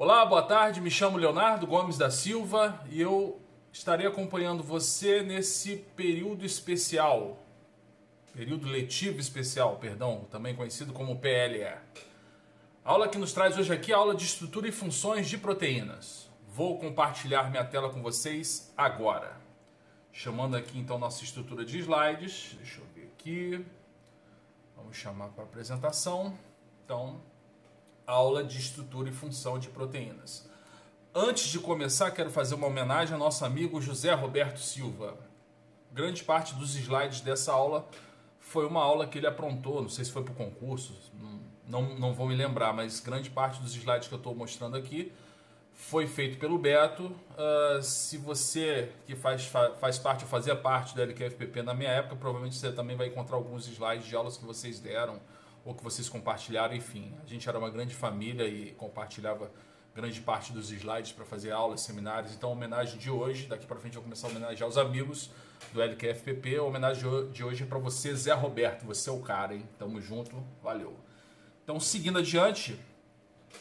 Olá, boa tarde. Me chamo Leonardo Gomes da Silva e eu estarei acompanhando você nesse período especial, período letivo especial, perdão, também conhecido como PLE. A aula que nos traz hoje aqui é a aula de estrutura e funções de proteínas. Vou compartilhar minha tela com vocês agora. Chamando aqui então nossa estrutura de slides. Deixa eu ver aqui. Vamos chamar para apresentação. Então, aula de estrutura e função de proteínas. Antes de começar, quero fazer uma homenagem ao nosso amigo José Roberto Silva. Grande parte dos slides dessa aula foi uma aula que ele aprontou, não sei se foi para o concurso, não, não, vou me lembrar, mas grande parte dos slides que eu estou mostrando aqui foi feito pelo Beto. Uh, se você que faz, faz parte, ou fazia parte da LQFPP na minha época, provavelmente você também vai encontrar alguns slides de aulas que vocês deram ou que vocês compartilharam, enfim. A gente era uma grande família e compartilhava grande parte dos slides para fazer aulas, seminários. Então, a homenagem de hoje, daqui para frente eu vou começar a homenagear os amigos do LQFPP. A homenagem de hoje é para você, Zé Roberto. Você é o cara, hein? Tamo junto, valeu. Então, seguindo adiante,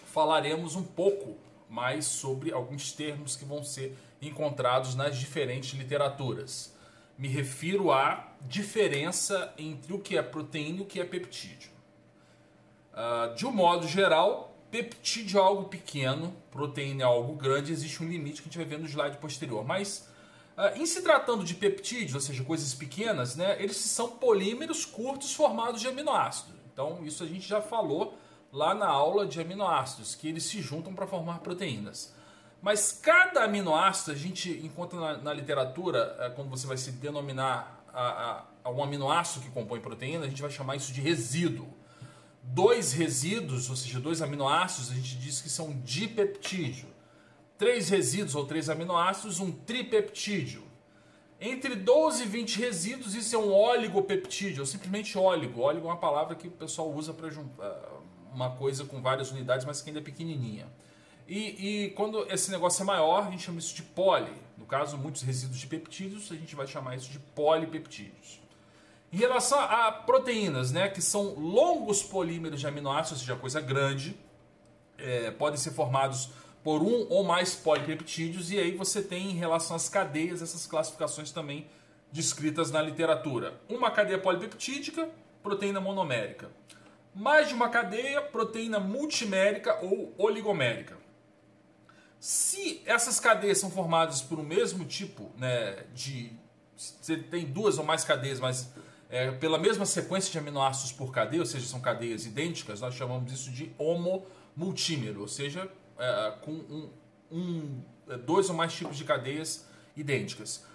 falaremos um pouco mais sobre alguns termos que vão ser encontrados nas diferentes literaturas. Me refiro à diferença entre o que é proteína e o que é peptídeo. Uh, de um modo geral, peptídeo é algo pequeno, proteína é algo grande, existe um limite que a gente vai ver no slide posterior. Mas, uh, em se tratando de peptídeos, ou seja, coisas pequenas, né, eles são polímeros curtos formados de aminoácidos. Então, isso a gente já falou lá na aula de aminoácidos, que eles se juntam para formar proteínas. Mas cada aminoácido, a gente encontra na, na literatura, uh, quando você vai se denominar a, a, a um aminoácido que compõe proteína, a gente vai chamar isso de resíduo dois resíduos, ou seja, dois aminoácidos, a gente diz que são dipeptídeo. Três resíduos ou três aminoácidos, um tripeptídeo. Entre 12 e 20 resíduos, isso é um oligopeptídeo, ou simplesmente óligo. Óligo é uma palavra que o pessoal usa para juntar uma coisa com várias unidades, mas que ainda é pequenininha. E, e, quando esse negócio é maior, a gente chama isso de poli. No caso, muitos resíduos de peptídeos, a gente vai chamar isso de polipeptídeos. Em relação a proteínas, né, que são longos polímeros de aminoácidos, ou seja, coisa grande, é, podem ser formados por um ou mais polipeptídeos, e aí você tem em relação às cadeias essas classificações também descritas na literatura. Uma cadeia polipeptídica, proteína monomérica. Mais de uma cadeia, proteína multimérica ou oligomérica. Se essas cadeias são formadas por um mesmo tipo né, de. Você tem duas ou mais cadeias, mas é, pela mesma sequência de aminoácidos por cadeia, ou seja, são cadeias idênticas, nós chamamos isso de homomultímero, ou seja, é, com um, um, é, dois ou mais tipos de cadeias idênticas.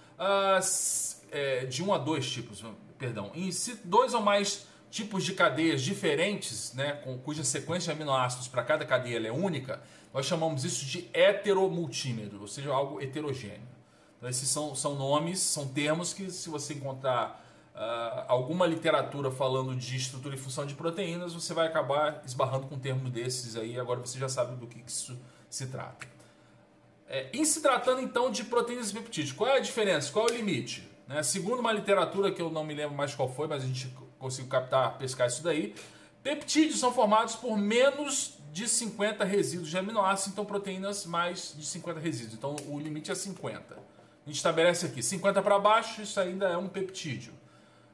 é, de um a dois tipos, perdão. E se dois ou mais tipos de cadeias diferentes, né, com, cuja sequência de aminoácidos para cada cadeia é única, nós chamamos isso de heteromultímero, ou seja, algo heterogêneo. Então, esses são, são nomes, são termos que, se você encontrar uh, alguma literatura falando de estrutura e função de proteínas, você vai acabar esbarrando com um termo desses aí, agora você já sabe do que, que isso se trata. É, em se tratando então de proteínas e peptídeos, qual é a diferença? Qual é o limite? Né? Segundo uma literatura que eu não me lembro mais qual foi, mas a gente conseguiu captar, pescar isso daí, peptídeos são formados por menos de 50 resíduos de aminoácidos, então proteínas mais de 50 resíduos. Então o limite é 50. A gente estabelece aqui 50 para baixo, isso ainda é um peptídeo.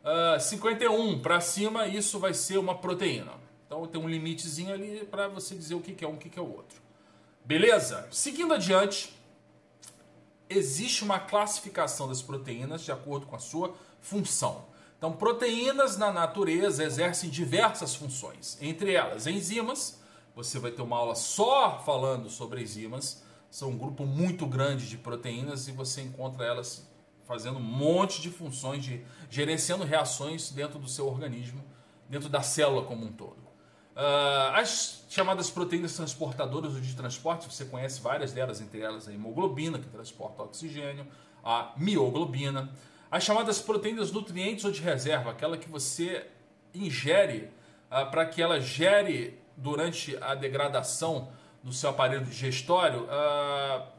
Uh, ah, 51 para cima, isso vai ser uma proteína. Então tem um limitezinho ali para você dizer o que é um, o que é o outro. Beleza? Seguindo adiante, existe uma classificação das proteínas de acordo com a sua função. Então, proteínas na natureza exercem diversas funções, entre elas enzimas. Você vai ter uma aula só falando sobre enzimas. São um grupo muito grande de proteínas e você encontra elas fazendo um monte de funções, de gerenciando reações dentro do seu organismo, dentro da célula como um todo. Uh, as chamadas proteínas transportadoras de transporte, você conhece várias delas, entre elas a hemoglobina, que transporta oxigênio, a mioglobina. As chamadas proteínas nutrientes ou de reserva, aquela que você ingere uh, para que ela gere durante a degradação do seu aparelho digestório uh,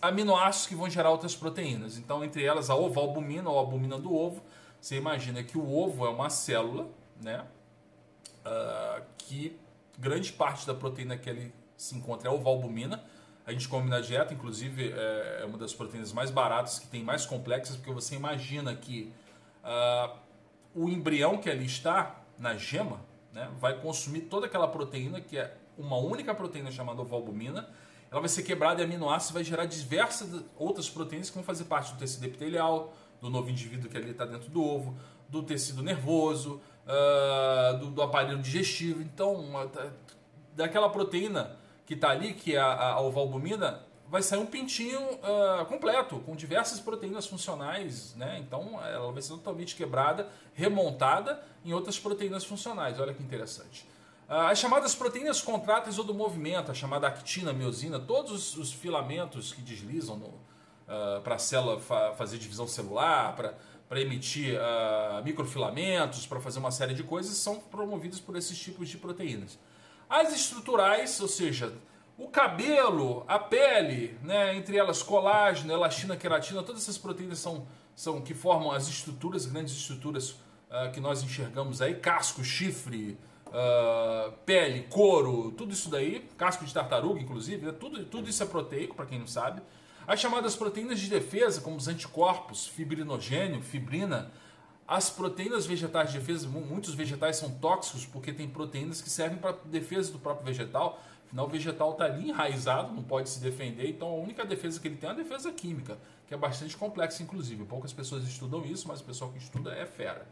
aminoácidos que vão gerar outras proteínas. Então, entre elas, a ovalbumina ou albumina do ovo. Você imagina que o ovo é uma célula, né? Uh, que grande parte da proteína que ele se encontra é a ovalbumina. A gente come na dieta, inclusive é, é uma das proteínas mais baratas, que tem mais complexas, porque você imagina que uh, o embrião que ali está, na gema, né, vai consumir toda aquela proteína, que é uma única proteína chamada ovalbumina, ela vai ser quebrada em aminoácidos e vai gerar diversas outras proteínas que vão fazer parte do tecido epitelial, do novo indivíduo que ali está dentro do ovo, do tecido nervoso, uh, do, do, aparelho digestivo. Então, daquela proteína que está ali, que é a, a ovalbumina, vai sair um pintinho uh, completo, com diversas proteínas funcionais, né? Então ela vai ser totalmente quebrada, remontada em outras proteínas funcionais. Olha que interessante. Uh, as chamadas proteínas contráteis ou do movimento, a chamada actina, miosina, todos os, os filamentos que deslizam uh, para a célula fa fazer divisão celular, para emitir microfilamentos, para fazer uma série de coisas, são promovidos por esses tipos de proteínas. As estruturais, ou seja, o cabelo, a pele, né, entre elas colágeno, elastina, queratina, todas essas proteínas são, são que formam as estruturas, grandes estruturas uh, que nós enxergamos aí, casco, chifre, uh, pele, couro, tudo isso daí, casco de tartaruga, inclusive, né, tudo, tudo isso é proteico, para quem não sabe. As chamadas proteínas de defesa, como os anticorpos, fibrinogênio, fibrina, as proteínas vegetais de defesa, muitos vegetais são tóxicos porque tem proteínas que servem para defesa do próprio vegetal, Afinal, o vegetal está ali enraizado, não pode se defender, então a única defesa que ele tem é a defesa química, que é bastante complexa, inclusive. Poucas pessoas estudam isso, mas o pessoal que estuda é fera.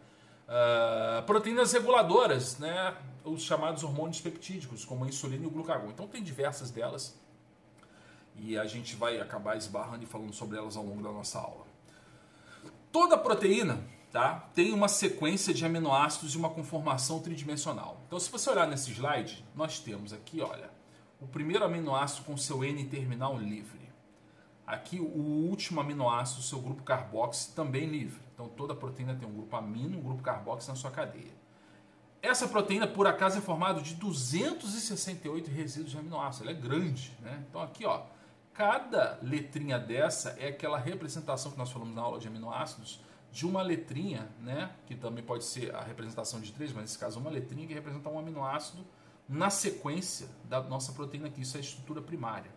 Uh, proteínas reguladoras, né? os chamados hormônios peptídicos, como a insulina e o glucagon. Então, tem diversas delas e a gente vai acabar esbarrando e falando sobre elas ao longo da nossa aula. Toda proteína tá, tem uma sequência de aminoácidos e uma conformação tridimensional. Então, se você olhar nesse slide, nós temos aqui, olha, o primeiro aminoácido com seu N terminal livre. Aqui o último aminoácido, seu grupo carboxy, também livre. Então toda proteína tem um grupo amino, um grupo carboxy na sua cadeia. Essa proteína, por acaso, é formada de 268 resíduos de aminoácidos. Ela é grande, né? Então aqui, ó, cada letrinha dessa é aquela representação que nós falamos na aula de aminoácidos de uma letrinha, né? Que também pode ser a representação de três, mas nesse caso uma letrinha que representa um aminoácido na sequência da nossa proteína aqui. Isso é a estrutura primária.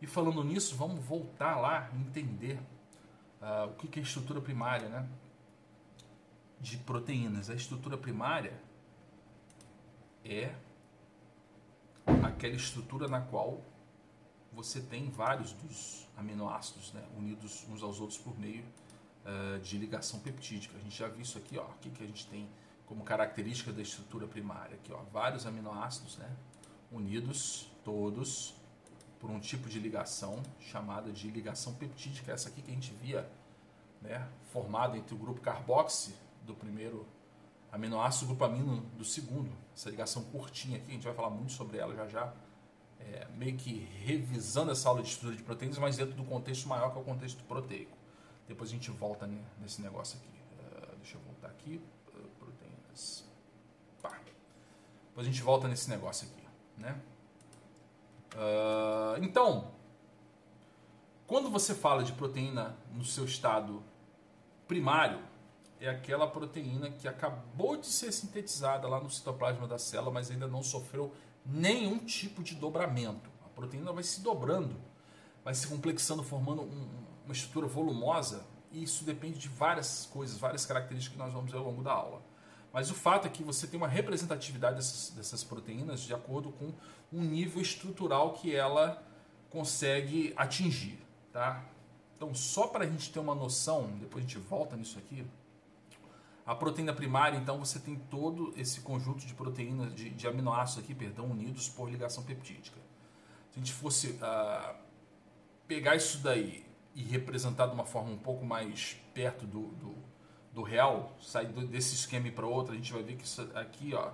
E falando nisso, vamos voltar lá entender uh, o que é estrutura primária né? de proteínas. A estrutura primária é aquela estrutura na qual você tem vários dos aminoácidos né, unidos uns aos outros por meio uh, de ligação peptídica. A gente já viu isso aqui, ó, aqui que a gente tem como característica da estrutura primária. Aqui, ó, vários aminoácidos né, unidos, todos, por um tipo de ligação chamada de ligação peptídica. Essa aqui que a gente via né, formada entre o grupo carboxy do primeiro aminoácido e o grupo amino do segundo. Essa ligação curtinha aqui, a gente vai falar muito sobre ela já já. É, meio que revisando essa aula de estrutura de proteínas, mas dentro do contexto maior que é o contexto proteico. Depois a gente volta nesse negócio aqui. Uh, deixa eu voltar aqui. Pá. Depois a gente volta nesse negócio aqui, né? Uh, então, quando você fala de proteína no seu estado primário, é aquela proteína que acabou de ser sintetizada lá no citoplasma da célula, mas ainda não sofreu nenhum tipo de dobramento. A proteína vai se dobrando, vai se complexando, formando um, uma estrutura volumosa, e isso depende de várias coisas, várias características que nós vamos ver ao longo da aula. Mas o fato é que você tem uma representatividade dessas, dessas proteínas de acordo com um nível estrutural que ela consegue atingir. Tá? Então, só para a gente ter uma noção, depois a gente volta nisso aqui, a proteína primária, então, você tem todo esse conjunto de proteínas, de, de aminoácidos aqui, perdão, unidos por ligação peptídica. Se a gente fosse uh, pegar isso daí e representar de uma forma um pouco mais perto do, do do real, sair desse esquema para outro, a gente vai ver que isso aqui, ó,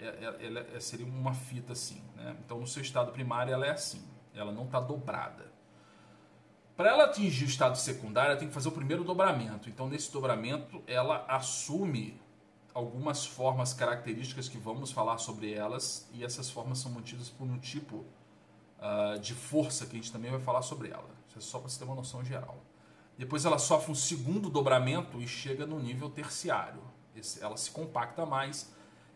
é, é, é, seria uma fita assim, né? Então, no seu estado primário, ela é assim, ela não está dobrada. Para ela atingir o estado secundário, ela tem que fazer o primeiro dobramento. Então, nesse dobramento, ela assume algumas formas características que vamos falar sobre elas, e essas formas são mantidas por um tipo uh, de força que a gente também vai falar sobre ela. Isso é só para você ter uma noção geral. Depois ela sofre um segundo dobramento e chega no nível terciário. Ela se compacta mais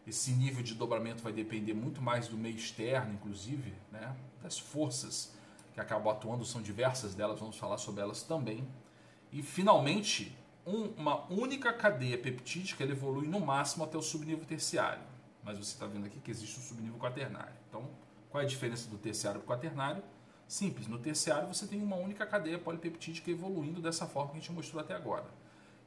Esse nível de dobramento vai depender muito mais do meio externo, inclusive, né? das forças que acabam atuando, são diversas delas, vamos falar sobre elas também. E finalmente, um, uma única cadeia peptídica evolui no máximo até o subnível terciário. Mas você está vendo aqui que existe um subnível quaternário. Então, qual é a diferença do terciário para o quaternário? Simples, no terciário você tem uma única cadeia polipeptídica evoluindo dessa forma que a gente mostrou até agora.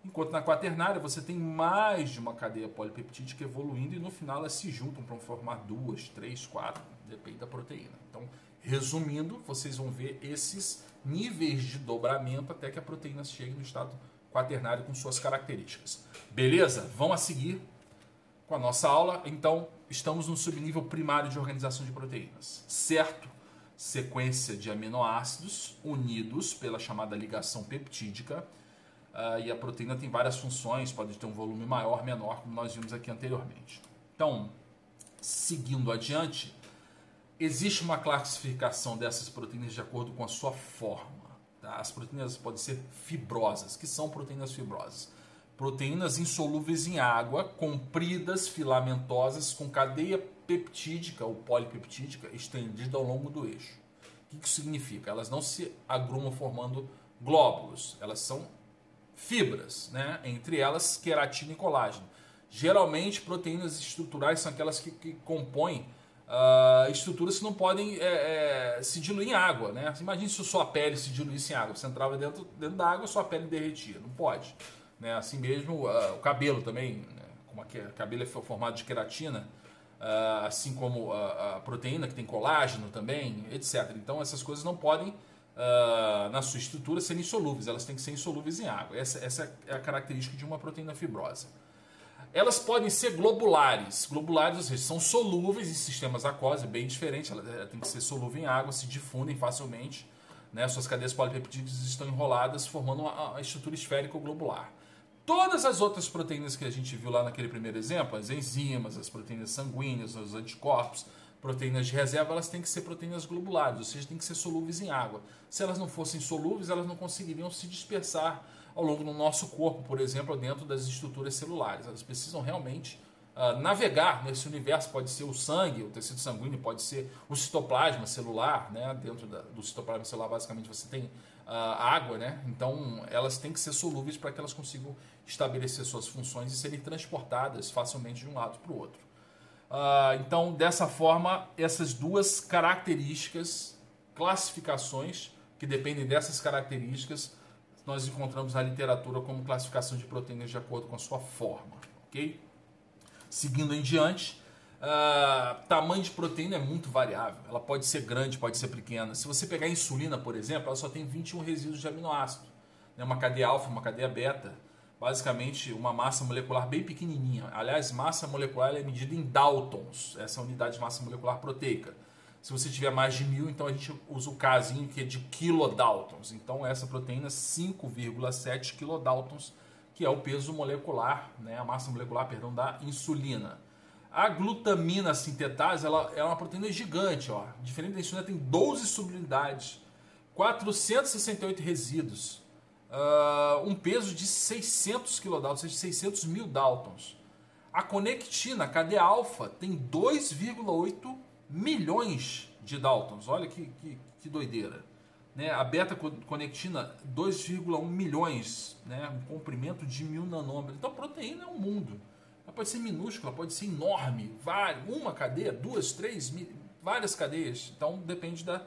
Enquanto na quaternária você tem mais de uma cadeia polipeptídica evoluindo e no final elas se juntam para formar duas, três, quatro, depende da proteína. Então, resumindo, vocês vão ver esses níveis de dobramento até que a proteína chegue no estado quaternário com suas características. Beleza? Vamos a seguir com a nossa aula. Então, estamos no subnível primário de organização de proteínas. Certo? Sequência de aminoácidos unidos pela chamada ligação peptídica Uh, e a proteína tem várias funções, pode ter um volume maior, menor, como nós vimos aqui anteriormente. Então, seguindo adiante, existe uma classificação dessas proteínas de acordo com a sua forma. Tá? As proteínas podem ser fibrosas. que são proteínas fibrosas? Proteínas insolúveis em água, compridas, filamentosas, com cadeia peptídica ou polipeptídica estendida ao longo do eixo. O que isso significa? Elas não se agrumam formando glóbulos, elas são fibras, né? entre elas queratina e colágeno. Geralmente, proteínas estruturais são aquelas que, que compõem uh, estruturas que não podem é, é, se diluir em água. Né? Imagine se a sua pele se diluísse em água. Você entrava dentro, dentro da água sua pele derretia. Não pode. Né? Assim mesmo, uh, o cabelo também, né? como o cabelo é formado de queratina, assim como a proteína que tem colágeno também, etc. Então, essas coisas não podem uh, na sua estrutura serem insolúveis, elas têm que ser insolúveis em água. Essa, essa é a característica de uma proteína fibrosa. Elas podem ser globulares. Globulares, ou seja, são solúveis em sistemas aquosos, é bem diferente, ela, tem que ser solúvel em água, se difundem facilmente. Né? Suas cadeias polipeptídicas estão enroladas, formando uma estrutura esférica globular. Todas as outras proteínas que a gente viu lá naquele primeiro exemplo, as enzimas, as proteínas sanguíneas, os anticorpos, proteínas de reserva, elas têm que ser proteínas globulares, ou seja, têm que ser solúveis em água. Se elas não fossem solúveis, elas não conseguiriam se dispersar ao longo do nosso corpo, por exemplo, dentro das estruturas celulares. Elas precisam realmente uh, navegar nesse universo. Pode ser o sangue, o tecido sanguíneo, pode ser o citoplasma celular. Né? Dentro da, do citoplasma celular, basicamente, você tem água. Né? Então, elas têm que ser solúveis para que elas consigam estabelecer suas funções e serem transportadas facilmente de um lado para o outro. Uh, então, dessa forma, essas duas características, classificações, que dependem dessas características, nós encontramos na literatura como classificação de proteínas de acordo com a sua forma. ok? Seguindo em diante, uh, tamanho de proteína é muito variável. Ela pode ser grande, pode ser pequena. Se você pegar a insulina, por exemplo, ela só tem 21 resíduos de aminoácido. Né? Uma cadeia alfa, uma cadeia beta basicamente uma massa molecular bem pequenininha. Aliás, massa molecular é medida em Daltons, essa é a unidade de massa molecular proteica. Se você tiver mais de mil, então a gente usa o casinho que é de kilodaltons. Então essa proteína 5,7 kilodaltons, que é o peso molecular, né, a massa molecular, perdão, da insulina. A glutamina sintetase ela é uma proteína gigante, ó. Diferente da insulina, tem 12 subunidades, 468 resíduos uh, um peso de 600 kilodaltons, ou seja, 600 mil daltons. A conectina, a cadeia alfa, tem 2,8 milhões de daltons. Olha que, que, que doideira. Né? A beta-conectina, 2,1 milhões, né? um comprimento de mil nanômetros. Então, proteína é um mundo. Pode ser minúscula, pode ser enorme, uma cadeia, duas, três, várias cadeias. Então, depende da,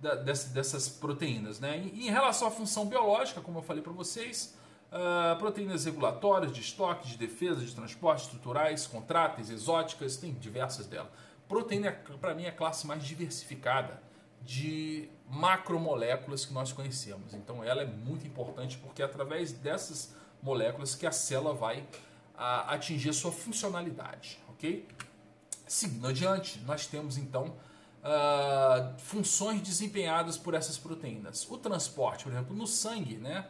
da, dessas proteínas. Né? E, em relação à função biológica, como eu falei para vocês, uh, proteínas regulatórias, de estoque, de defesa, de transporte, estruturais, contráteis, exóticas, tem diversas delas. Proteína, para mim, é a classe mais diversificada de macromoléculas que nós conhecemos. Então, ela é muito importante porque é através dessas moléculas que a célula vai a, atingir a sua funcionalidade, ok? Seguindo adiante, nós temos então uh, funções desempenhadas por essas proteínas. O transporte, por exemplo, no sangue, né?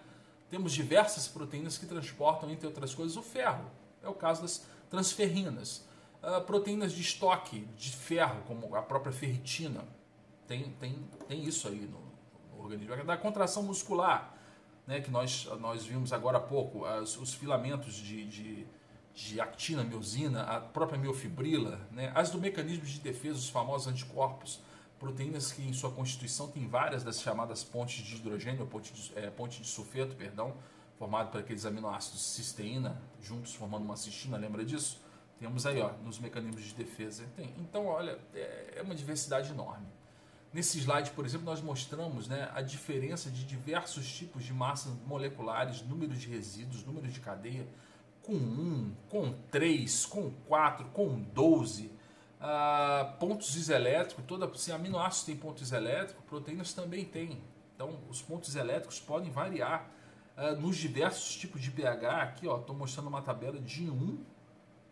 Temos diversas proteínas que transportam, entre outras coisas, o ferro. É o caso das transferrinas. Uh, proteínas de estoque de ferro, como a própria ferritina. Tem, tem, tem isso aí no, no organismo. Da contração muscular, né, que nós, nós vimos agora há pouco, as, os filamentos de, de de actina, miosina, a própria miofibrila, né? as do mecanismo de defesa, os famosos anticorpos, proteínas que em sua constituição tem várias das chamadas pontes de hidrogênio, ponte de, é, ponte de sulfeto, perdão, formado por aqueles aminoácidos cisteína, juntos formando uma cistina, lembra disso? Temos aí ó, nos mecanismos de defesa. Tem. Então, olha, é, é uma diversidade enorme. Nesse slide, por exemplo, nós mostramos né, a diferença de diversos tipos de massas moleculares, números de resíduos, números de cadeia, com 1, com 3, com 4, com 12, uh, ah, pontos iselétricos, toda, se aminoácidos têm pontos iselétricos, proteínas também têm. Então, os pontos elétricos podem variar uh, nos diversos tipos de pH. Aqui, estou mostrando uma tabela de 1,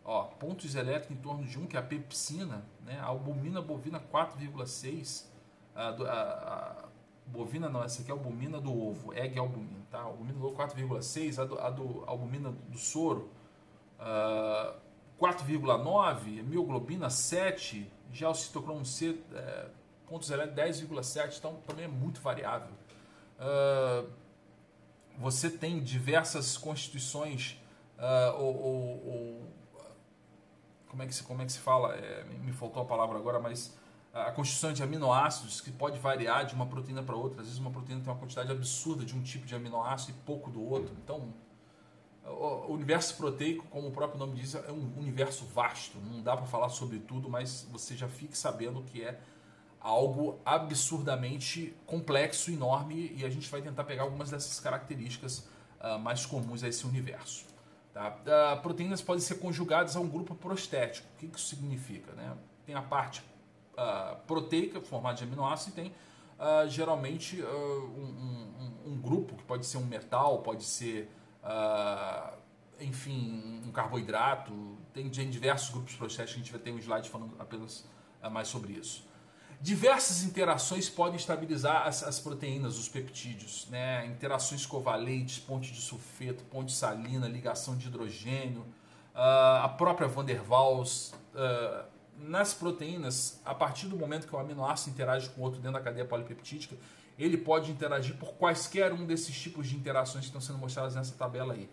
ó, pontos elétricos em torno de 1, que é a pepsina, né, a albumina bovina 4,6, a, a, bovina não, essa aqui é a albumina do ovo, egg albumina, tá? Albumina do ovo 4,6, a, do, a do albumina do soro uh, 4,9, mioglobina 7, já o citocromo C é, pontos 10,7, então também é muito variável. Uh, você tem diversas constituições uh, ou, ou, ou, como é que se como é que se fala? É, me faltou a palavra agora, mas a constituição de aminoácidos que pode variar de uma proteína para outra. Às vezes uma proteína tem uma quantidade absurda de um tipo de aminoácido e pouco do outro. Então, o universo proteico, como o próprio nome diz, é um universo vasto. Não dá para falar sobre tudo, mas você já fique sabendo que é algo absurdamente complexo, enorme, e a gente vai tentar pegar algumas dessas características uh, mais comuns a esse universo. Tá? Uh, proteínas podem ser conjugadas a um grupo prostético. O que isso significa? Né? Tem a parte uh, proteica, formada de aminoácidos, e tem uh, geralmente uh, um, um, um, grupo que pode ser um metal, pode ser, enfim, um carboidrato. Tem, diversos grupos prostéticos, a gente vai ter um slide falando apenas mais sobre isso. Diversas interações podem estabilizar as, as, proteínas, os peptídeos, né? interações covalentes, ponte de sulfeto, ponte salina, ligação de hidrogênio, uh, a própria Van der Waals, uh, nas proteínas, a partir do momento que o aminoácido interage com outro dentro da cadeia polipeptídica, ele pode interagir por quaisquer um desses tipos de interações que estão sendo mostradas nessa tabela aí.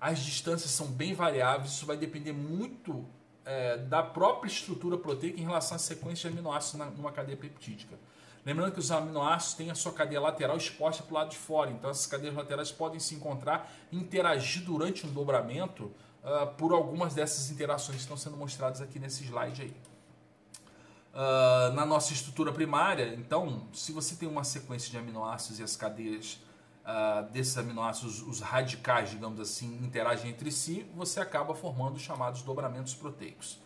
As distâncias são bem variáveis, isso vai depender muito é, da própria estrutura proteica em relação à sequência de aminoácidos na, numa cadeia peptídica. Lembrando que os aminoácidos têm a sua cadeia lateral exposta para o lado de fora, então essas cadeias laterais podem se encontrar interagir durante um dobramento uh, por algumas dessas interações que estão sendo mostradas aqui nesse slide aí. Uh, na nossa estrutura primária, então, se você tem uma sequência de aminoácidos e as cadeias uh, desses aminoácidos, os radicais, digamos assim, interagem entre si, você acaba formando os chamados dobramentos proteicos.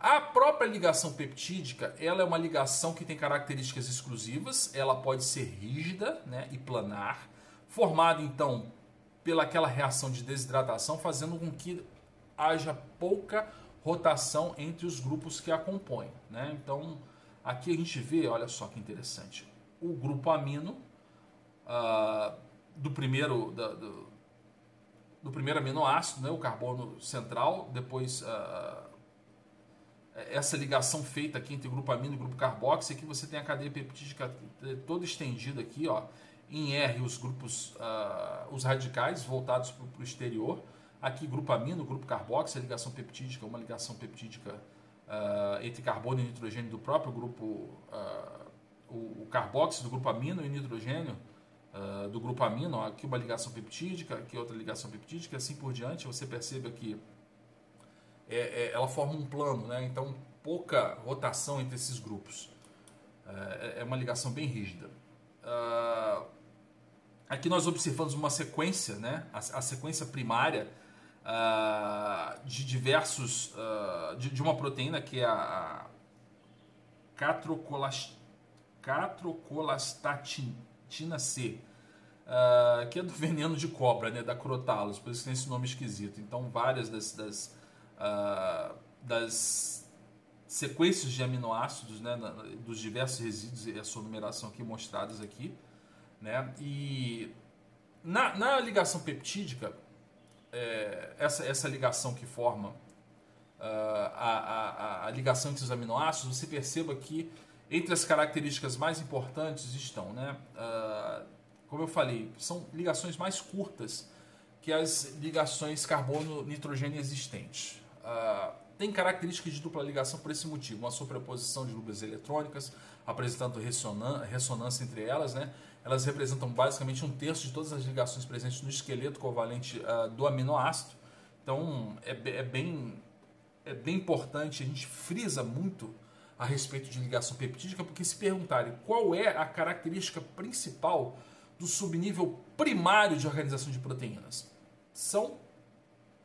A própria ligação peptídica, ela é uma ligação que tem características exclusivas, ela pode ser rígida né, e planar, formada então pelaquela reação de desidratação, fazendo com que haja pouca rotação entre os grupos que a compõem. Né? Então, aqui a gente vê, olha só que interessante, o grupo amino uh, do primeiro da, do, do, primeiro aminoácido, né, o carbono central, depois uh, essa ligação feita aqui entre grupo amino e grupo carboxy, aqui você tem a cadeia peptídica toda estendida aqui, ó, em R os grupos, uh, os radicais voltados para o exterior, Aqui, grupo amino, grupo carboxy, a ligação peptídica, uma ligação peptídica uh, entre carbono e nitrogênio do próprio grupo, uh, o, o do grupo amino e nitrogênio uh, do grupo amino. Aqui uma ligação peptídica, aqui outra ligação peptídica, assim por diante. Você percebe aqui, é, é, ela forma um plano, né? então pouca rotação entre esses grupos. É, é uma ligação bem rígida. aqui nós observamos uma sequência, né? a, a sequência primária uh, de diversos uh, de, de, uma proteína que é a catrocolastatina C, uh, que é do veneno de cobra, né, da crotalus, por isso tem esse nome esquisito. Então, várias das, das, das sequências de aminoácidos, né, dos diversos resíduos e a sua numeração aqui mostradas aqui, né, e na, na ligação peptídica é, essa, essa ligação que forma uh, a, a, a, ligação entre os aminoácidos, você perceba que entre as características mais importantes estão, né, uh, como eu falei, são ligações mais curtas que as ligações carbono-nitrogênio existentes. Uh, tem características de dupla ligação por esse motivo, uma sobreposição de lubas eletrônicas, apresentando ressonância entre elas, né? Elas representam basicamente um terço de todas as ligações presentes no esqueleto covalente uh, do aminoácido. Então é, é, bem, é bem importante, a gente frisa muito a respeito de ligação peptídica, porque se perguntarem qual é a característica principal do subnível primário de organização de proteínas, são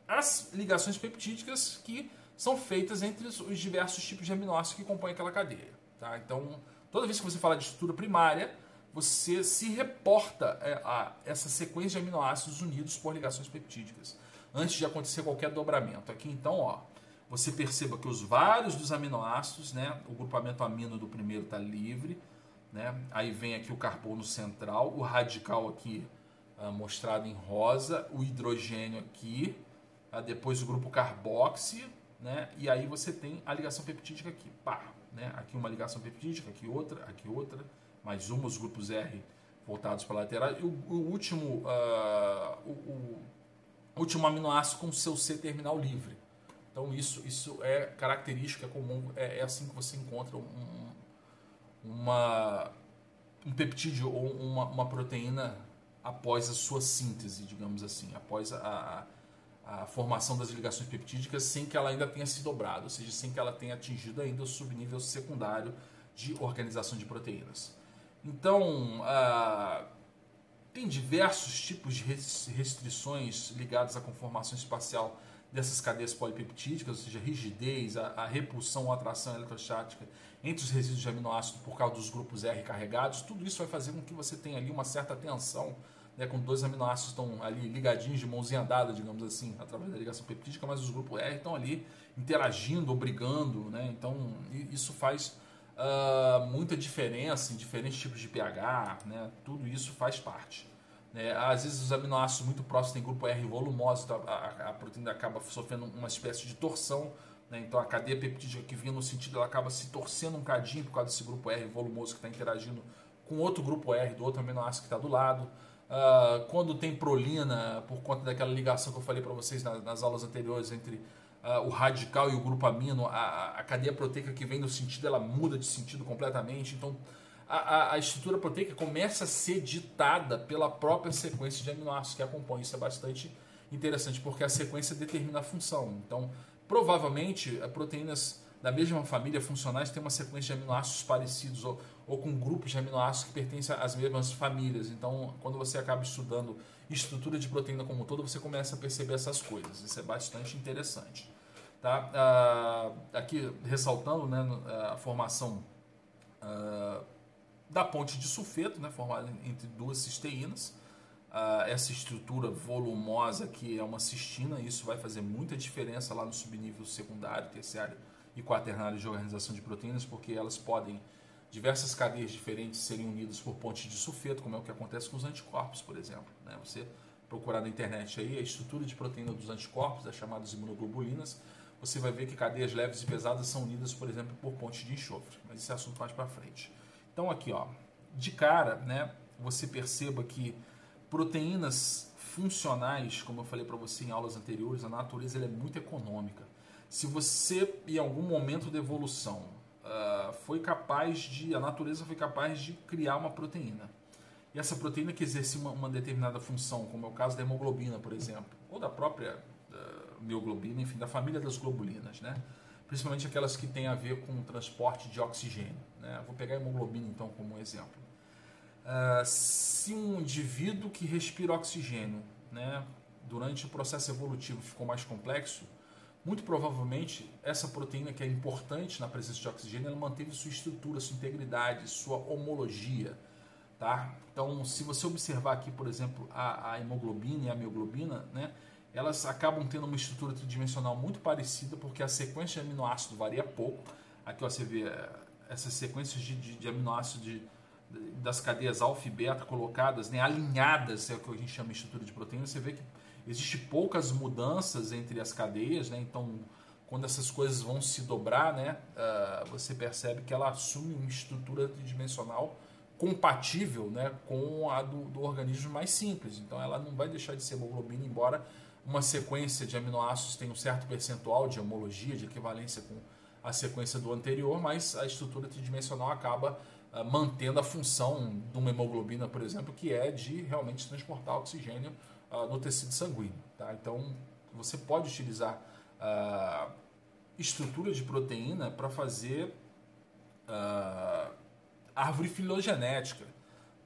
as ligações peptídicas que são feitas entre os diversos tipos de aminoácidos que compõem aquela cadeia. Tá? Então, toda vez que você fala de estrutura primária, você se reporta é, a essa sequência de aminoácidos unidos por ligações peptídicas, antes de acontecer qualquer dobramento. Aqui então, ó, você perceba que os vários dos aminoácidos, né, o grupamento amino do primeiro está livre, né, aí vem aqui o carbono central, o radical aqui uh, mostrado em rosa, o hidrogênio aqui, uh, depois o grupo carboxi, né, e aí você tem a ligação peptídica aqui, pá, né, aqui uma ligação peptídica, aqui outra, aqui outra, mais uma, os grupos R voltados para a lateral, e o, o último, uh, o, o último aminoácido com seu C terminal livre. Então isso, isso é característica é comum, é, é assim que você encontra um, uma, um peptídeo ou uma, uma, proteína após a sua síntese, digamos assim, após a, a, a, formação das ligações peptídicas sem que ela ainda tenha se dobrado, ou seja, sem que ela tenha atingido ainda o subnível secundário de organização de proteínas. Então, uh, tem diversos tipos de restrições ligadas à conformação espacial dessas cadeias polipeptídicas, ou seja, rigidez, a, a repulsão ou atração eletrostática entre os resíduos de aminoácido por causa dos grupos R carregados, tudo isso vai fazer com que você tenha ali uma certa tensão, né, com dois aminoácidos estão ali ligadinhos de mãozinha dada, digamos assim, através da ligação peptídica, mas os grupos R estão ali interagindo, obrigando, né, então isso faz uh, muita diferença em diferentes tipos de pH, né, tudo isso faz parte. É, às vezes os aminoácidos muito próximos têm grupo R volumoso, então a, a, a, proteína acaba sofrendo uma espécie de torção. Né? Então a cadeia peptídica que vinha no sentido ela acaba se torcendo um cadinho por causa desse grupo R volumoso que está interagindo com outro grupo R do outro aminoácido que está do lado. Uh, quando tem prolina, por conta daquela ligação que eu falei para vocês nas, nas, aulas anteriores entre uh, o radical e o grupo amino, a, a cadeia proteica que vem no sentido ela muda de sentido completamente. Então a, a, estrutura proteica começa a ser ditada pela própria sequência de aminoácidos que a compõe. Isso é bastante interessante, porque a sequência determina a função. Então, provavelmente, proteínas da mesma família funcionais têm uma sequência de aminoácidos parecidos ou, ou com grupos de aminoácidos que pertencem às mesmas famílias. Então, quando você acaba estudando estrutura de proteína como um todo, você começa a perceber essas coisas. Isso é bastante interessante. Tá? Ah, aqui, ressaltando né, a formação ah, da ponte de sulfeto, né, formada entre duas cisteínas. Essa estrutura volumosa que é uma cistina, isso vai fazer muita diferença lá no subnível secundário, terciário e quaternário de organização de proteínas, porque elas podem, diversas cadeias diferentes, serem unidas por ponte de sulfeto, como é o que acontece com os anticorpos, por exemplo. Né? Você procurar na internet aí a estrutura de proteína dos anticorpos, as chamadas imunoglobulinas, você vai ver que cadeias leves e pesadas são unidas, por exemplo, por ponte de enxofre. Mas esse é assunto mais para frente. Então aqui, ó, de cara, né, você perceba que proteínas funcionais, como eu falei para você em aulas anteriores, a natureza é muito econômica. Se você, em algum momento da evolução, uh, foi capaz de, a natureza foi capaz de criar uma proteína, e essa proteína que exerce uma, uma determinada função, como é o caso da hemoglobina, por exemplo, ou da própria mioglobina, enfim, da família das globulinas, né? principalmente aquelas que têm a ver com o transporte de oxigênio. Né? Vou pegar a hemoglobina então como um exemplo. Uh, se um indivíduo que respira oxigênio né, durante o processo evolutivo ficou mais complexo, muito provavelmente essa proteína que é importante na presença de oxigênio, ela manteve sua estrutura, sua integridade, sua homologia. Tá? Então, se você observar aqui, por exemplo, a, a hemoglobina e a mioglobina, né, elas acabam tendo uma estrutura tridimensional muito parecida, porque a sequência de aminoácido varia pouco. Aqui ó, você vê eh, essas sequências de, de, de aminoácidos de, das cadeias alfa e beta colocadas, né, alinhadas, é o que a gente chama de estrutura de proteína. Você vê que existe poucas mudanças entre as cadeias, né, então quando essas coisas vão se dobrar, né, uh, você percebe que ela assume uma estrutura tridimensional compatível né, com a do, do organismo mais simples. Então ela não vai deixar de ser hemoglobina, embora uma sequência de aminoácidos tenha um certo percentual de homologia, de equivalência com a sequência do anterior, mas a estrutura tridimensional acaba uh, mantendo a função de uma hemoglobina, por exemplo, que é de realmente transportar oxigênio uh, no tecido sanguíneo. Tá? Então você pode utilizar uh, estrutura de proteína para fazer árvore filogenética,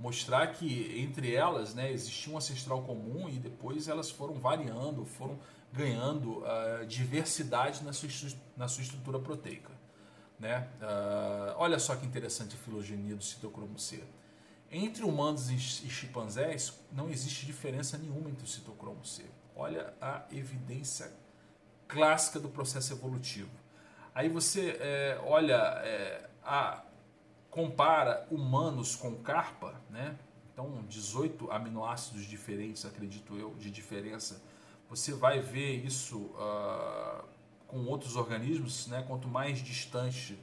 mostrar que entre elas né, existia um ancestral comum e depois elas foram variando, foram ganhando uh, diversidade na sua, na sua estrutura proteica. Né? Uh, olha só que interessante a filogenia do citocromo C. Entre humanos e chimpanzés não existe diferença nenhuma entre o citocromo C. Olha a evidência clássica do processo evolutivo. Aí você é, olha é, a compara humanos com carpa, né? Então, 18 aminoácidos diferentes, acredito eu, de diferença. Você vai ver isso uh, com outros organismos, né? Quanto mais distante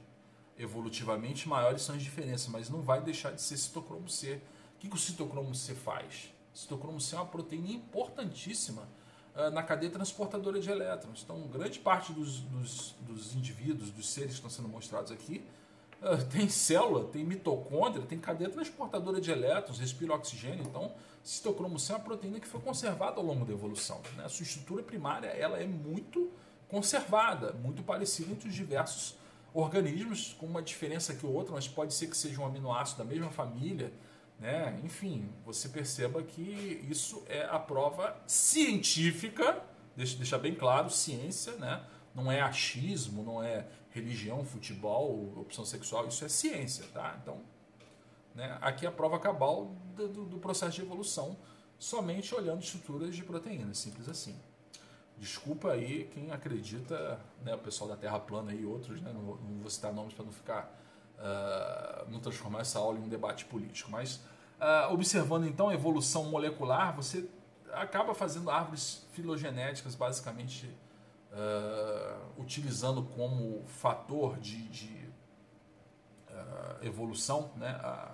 evolutivamente, maiores são as diferenças, mas não vai deixar de ser citocromo C. O que, que o citocromo C faz? O citocromo C é uma proteína importantíssima uh, na cadeia transportadora de elétrons. Então, grande parte dos, dos, dos indivíduos, dos seres que estão sendo mostrados aqui, tem célula, tem mitocôndria, tem cadeia transportadora de elétrons, respira oxigênio. Então, citocromo C é uma proteína que foi conservada ao longo da evolução. Né? A sua estrutura primária ela é muito conservada, muito parecida entre os diversos organismos, com uma diferença que outra, mas pode ser que seja um aminoácido da mesma família. Né? Enfim, você perceba que isso é a prova científica, deixa deixar bem claro, ciência, né? não é achismo, não é religião, futebol, opção sexual, isso é ciência, tá? Então, né, aqui a prova cabal do, do, do processo de evolução, somente olhando estruturas de proteínas, simples assim. Desculpa aí quem acredita, né, o pessoal da Terra plana e outros, né, não, vou, não vou citar nomes para não ficar, uh, não transformar essa aula em um debate político, mas uh, observando então a evolução molecular, você acaba fazendo árvores filogenéticas basicamente uh, utilizando como fator de, de uh, evolução né, a,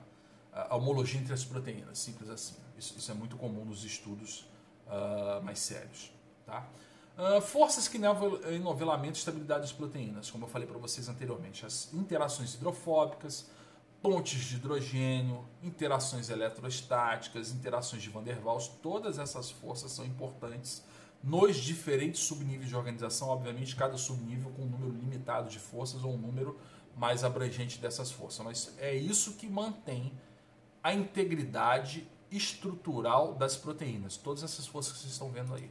a, homologia entre as proteínas, simples assim. Isso, isso é muito comum nos estudos uh, mais sérios. Tá? forças que enovelamento e estabilidade das proteínas, como eu falei para vocês anteriormente, as interações hidrofóbicas, pontes de hidrogênio, interações eletrostáticas, interações de Van der Waals, todas essas forças são importantes nos diferentes subníveis de organização, obviamente cada subnível com um número limitado de forças ou um número mais abrangente dessas forças. Mas é isso que mantém a integridade estrutural das proteínas. Todas essas forças que vocês estão vendo aí.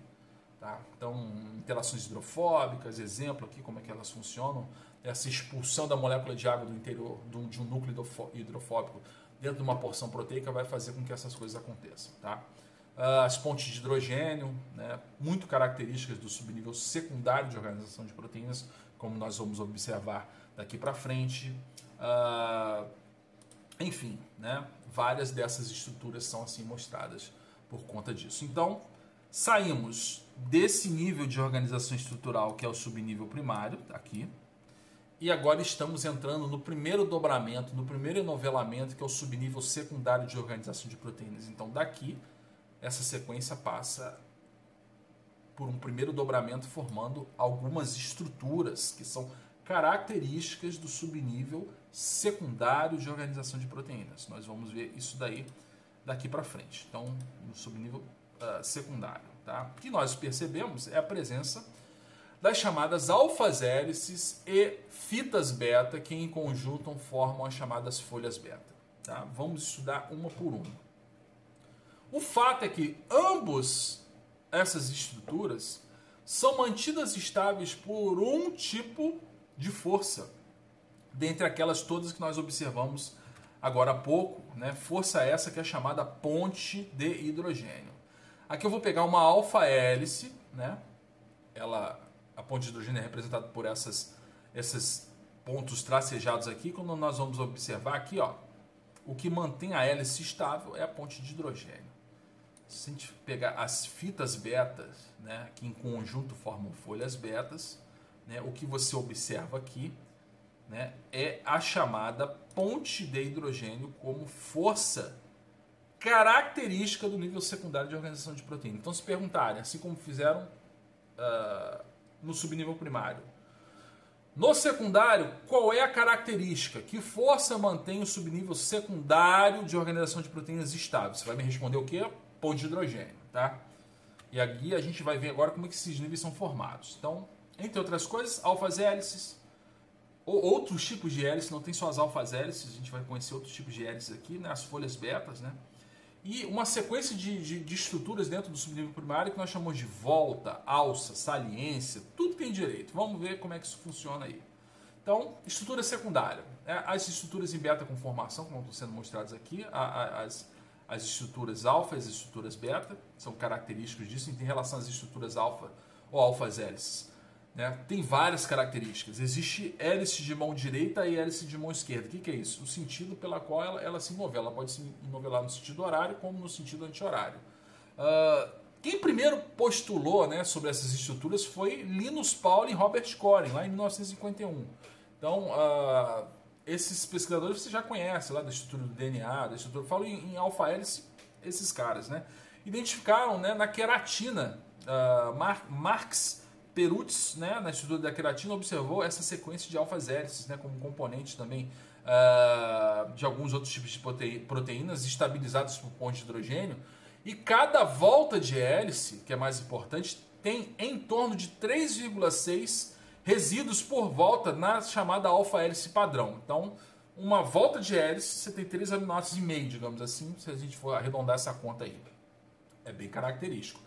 Tá? Então, interações hidrofóbicas, exemplo aqui como é que elas funcionam. Essa expulsão da molécula de água do interior de um núcleo hidrofóbico dentro de uma porção proteica vai fazer com que essas coisas aconteçam. Tá? Ah, as pontes de hidrogênio, né, muito características do subnível secundário de organização de proteínas, como nós vamos observar daqui para frente. Uh, enfim, né, várias dessas estruturas são assim mostradas por conta disso. Então, saímos desse nível de organização estrutural que é o subnível primário, aqui, e agora estamos entrando no primeiro dobramento, no primeiro enovelamento, que é o subnível secundário de organização de proteínas. Então, daqui essa sequência passa por um primeiro dobramento formando algumas estruturas que são características do subnível secundário de organização de proteínas. Nós vamos ver isso daí daqui para frente. Então, no subnível uh, secundário, tá? O que nós percebemos é a presença das chamadas alfas hélices e fitas beta, que em conjunto formam as chamadas folhas beta. Tá? Vamos estudar uma por uma. O fato é que ambos essas estruturas são mantidas estáveis por um tipo de força, dentre aquelas todas que nós observamos agora há pouco, né? Força essa que é chamada ponte de hidrogênio. Aqui eu vou pegar uma alfa hélice, né? Ela, a ponte de hidrogênio é representada por essas, esses pontos tracejados aqui. Quando nós vamos observar aqui, ó, o que mantém a hélice estável é a ponte de hidrogênio se a gente pegar as fitas betas, né, que em conjunto formam folhas betas, né, o que você observa aqui né, é a chamada ponte de hidrogênio como força característica do nível secundário de organização de proteína. Então, se perguntarem, assim como fizeram uh, no subnível primário, no secundário, qual é a característica? Que força mantém o subnível secundário de organização de proteínas estável? Você vai me responder o quê? Ponte de hidrogênio, tá? E aqui a gente vai ver agora como é que esses níveis são formados. Então, entre outras coisas, alfas hélices, ou outros tipos de hélices, não tem só as alfas hélices, a gente vai conhecer outros tipos de hélices aqui, né? as folhas betas, né? E uma sequência de, de, de, estruturas dentro do subnível primário que nós chamamos de volta, alça, saliência, tudo tem direito. Vamos ver como é que isso funciona aí. Então, estrutura secundária. Né? As estruturas em beta conformação, como estão sendo mostradas aqui, as, as estruturas alfa e as estruturas beta, são características disso, em relação às estruturas alfa ou alfas hélices. Né? Tem várias características. Existe hélice de mão direita e hélice de mão esquerda. O que, que é isso? O sentido pela qual ela, ela se move. Ela pode se movelar no sentido horário como no sentido anti-horário. Uh, quem primeiro postulou né, sobre essas estruturas foi Linus Pauling e Robert Corey, lá em 1951. Então, uh, esses pesquisadores você já conhece, lá da estrutura do DNA, da estrutura. Falo em, em alfa-hélice, esses caras, né? Identificaram né, na queratina, uh, Mar Marx Perutz, né, na estrutura da queratina, observou essa sequência de alfas hélices né, como componente também uh, de alguns outros tipos de proteínas estabilizadas por ponte de hidrogênio. E cada volta de hélice, que é mais importante, tem em torno de 3,6 resíduos por volta na chamada alfa-hélice padrão. Então, uma volta de hélice, você tem 3 aminoácidos e meio, digamos assim, se a gente for arredondar essa conta aí. É bem característico.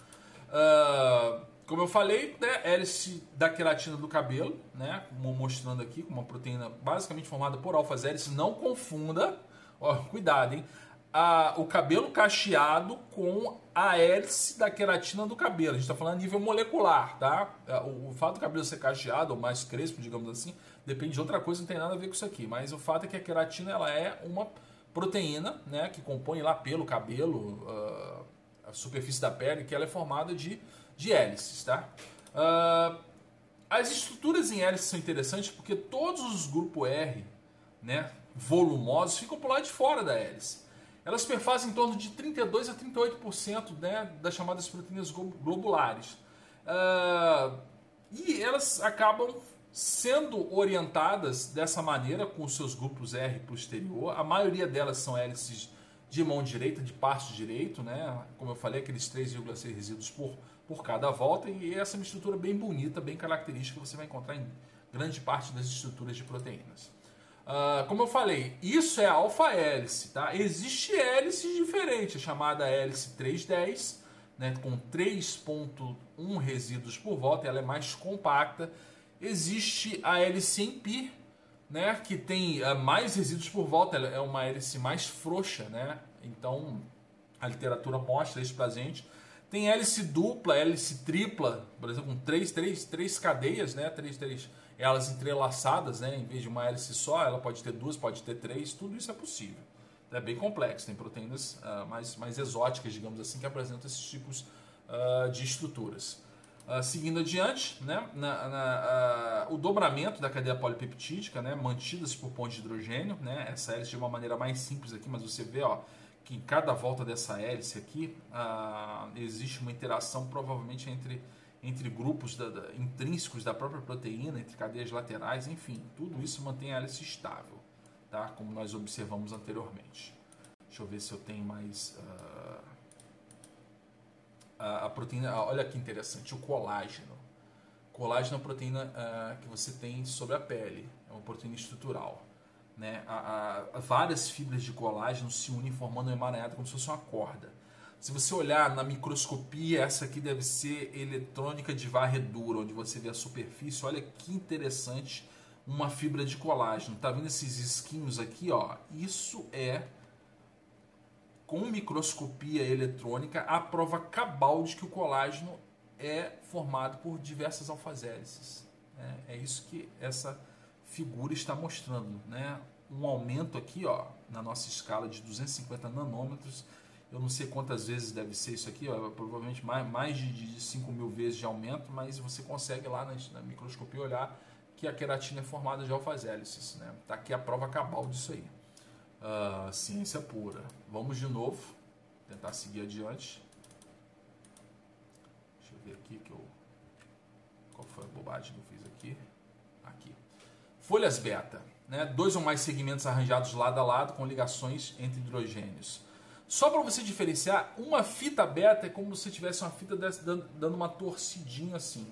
Uh, como eu falei, né, hélice da queratina do cabelo, né, mostrando aqui com uma proteína basicamente formada por alfas hélices. Não confunda, ó, cuidado, hein? A, o cabelo cacheado com a hélice da queratina do cabelo. A gente está falando a nível molecular, tá? É, o, o, fato do cabelo ser cacheado ou mais crespo, digamos assim, depende de outra coisa, não tem nada a ver com isso aqui. Mas o fato é que a queratina ela é uma proteína, né, que compõe lá pelo cabelo, uh, a superfície da pele, que ela é formada de de hélices, tá? Uh, as estruturas em hélices são interessantes porque todos os grupos R, né, volumosos, ficam por lá de fora da hélice. Elas perfazem em torno de 32 a 38% né, das chamadas proteínas globulares. Uh, e elas acabam sendo orientadas dessa maneira com seus grupos R posterior. A maioria delas são hélices de mão direita, de passo direito, né? Como eu falei, aqueles 3,6 resíduos por por cada volta e essa é uma estrutura bem bonita, bem característica que você vai encontrar em grande parte das estruturas de proteínas. Uh, como eu falei, isso é alfa-hélice, tá? Existe hélice diferente, chamada hélice 310, né, com 3.1 resíduos por volta, ela é mais compacta. Existe a hélice em pi, né, que tem uh, mais resíduos por volta, ela é uma hélice mais frouxa, né? Então, a literatura mostra isso pra gente. Tem hélice dupla, hélice tripla, por exemplo, com três, três, três cadeias, né? Três, três elas entrelaçadas, né? Em vez de uma hélice só, ela pode ter duas, pode ter três, tudo isso é possível. É bem complexo, tem proteínas uh, mais, mais exóticas, digamos assim, que apresentam esses tipos uh, de estruturas. Uh, seguindo adiante, né, na, na, o dobramento da cadeia polipeptídica, né, mantidas por ponte de hidrogênio, né, essa hélice de uma maneira mais simples aqui, mas você vê, ó, que em cada volta dessa hélice aqui existe uma interação provavelmente entre, entre grupos da, da, intrínsecos da própria proteína, entre cadeias laterais, enfim, tudo isso mantém a hélice estável, tá? como nós observamos anteriormente. Deixa eu ver se eu tenho mais. Uh, a, a, proteína, olha que interessante, o colágeno. Colágeno é uma proteína uh, que você tem sobre a pele, é uma proteína estrutural né, a, a, várias fibras de colágeno se unem formando um emaranhado como se fosse uma corda. Se você olhar na microscopia, essa aqui deve ser eletrônica de varredura, onde você vê a superfície. Olha que interessante uma fibra de colágeno. Tá vendo esses esquinhos aqui, ó? Isso é com microscopia eletrônica a prova cabal de que o colágeno é formado por diversas alfazélices. É, é isso que essa figura está mostrando, né? Um aumento aqui, ó, na nossa escala de 250 nanômetros. Eu não sei quantas vezes deve ser isso aqui, ó, provavelmente mais, mais de, de 5 mil vezes de aumento, mas você consegue lá na, na microscopia olhar que a queratina é formada de alfa-hélices. Né? Tá aqui a prova cabal disso aí. Uh, ciência pura. Vamos de novo, tentar seguir adiante. Deixa eu ver aqui que eu... qual foi a bobagem que eu fiz aqui. Aqui. Folhas beta. Né? Dois ou mais segmentos arranjados lado a lado com ligações entre hidrogênios. Só para você diferenciar, uma fita beta é como se tivesse uma fita dessa, dando uma torcidinha assim.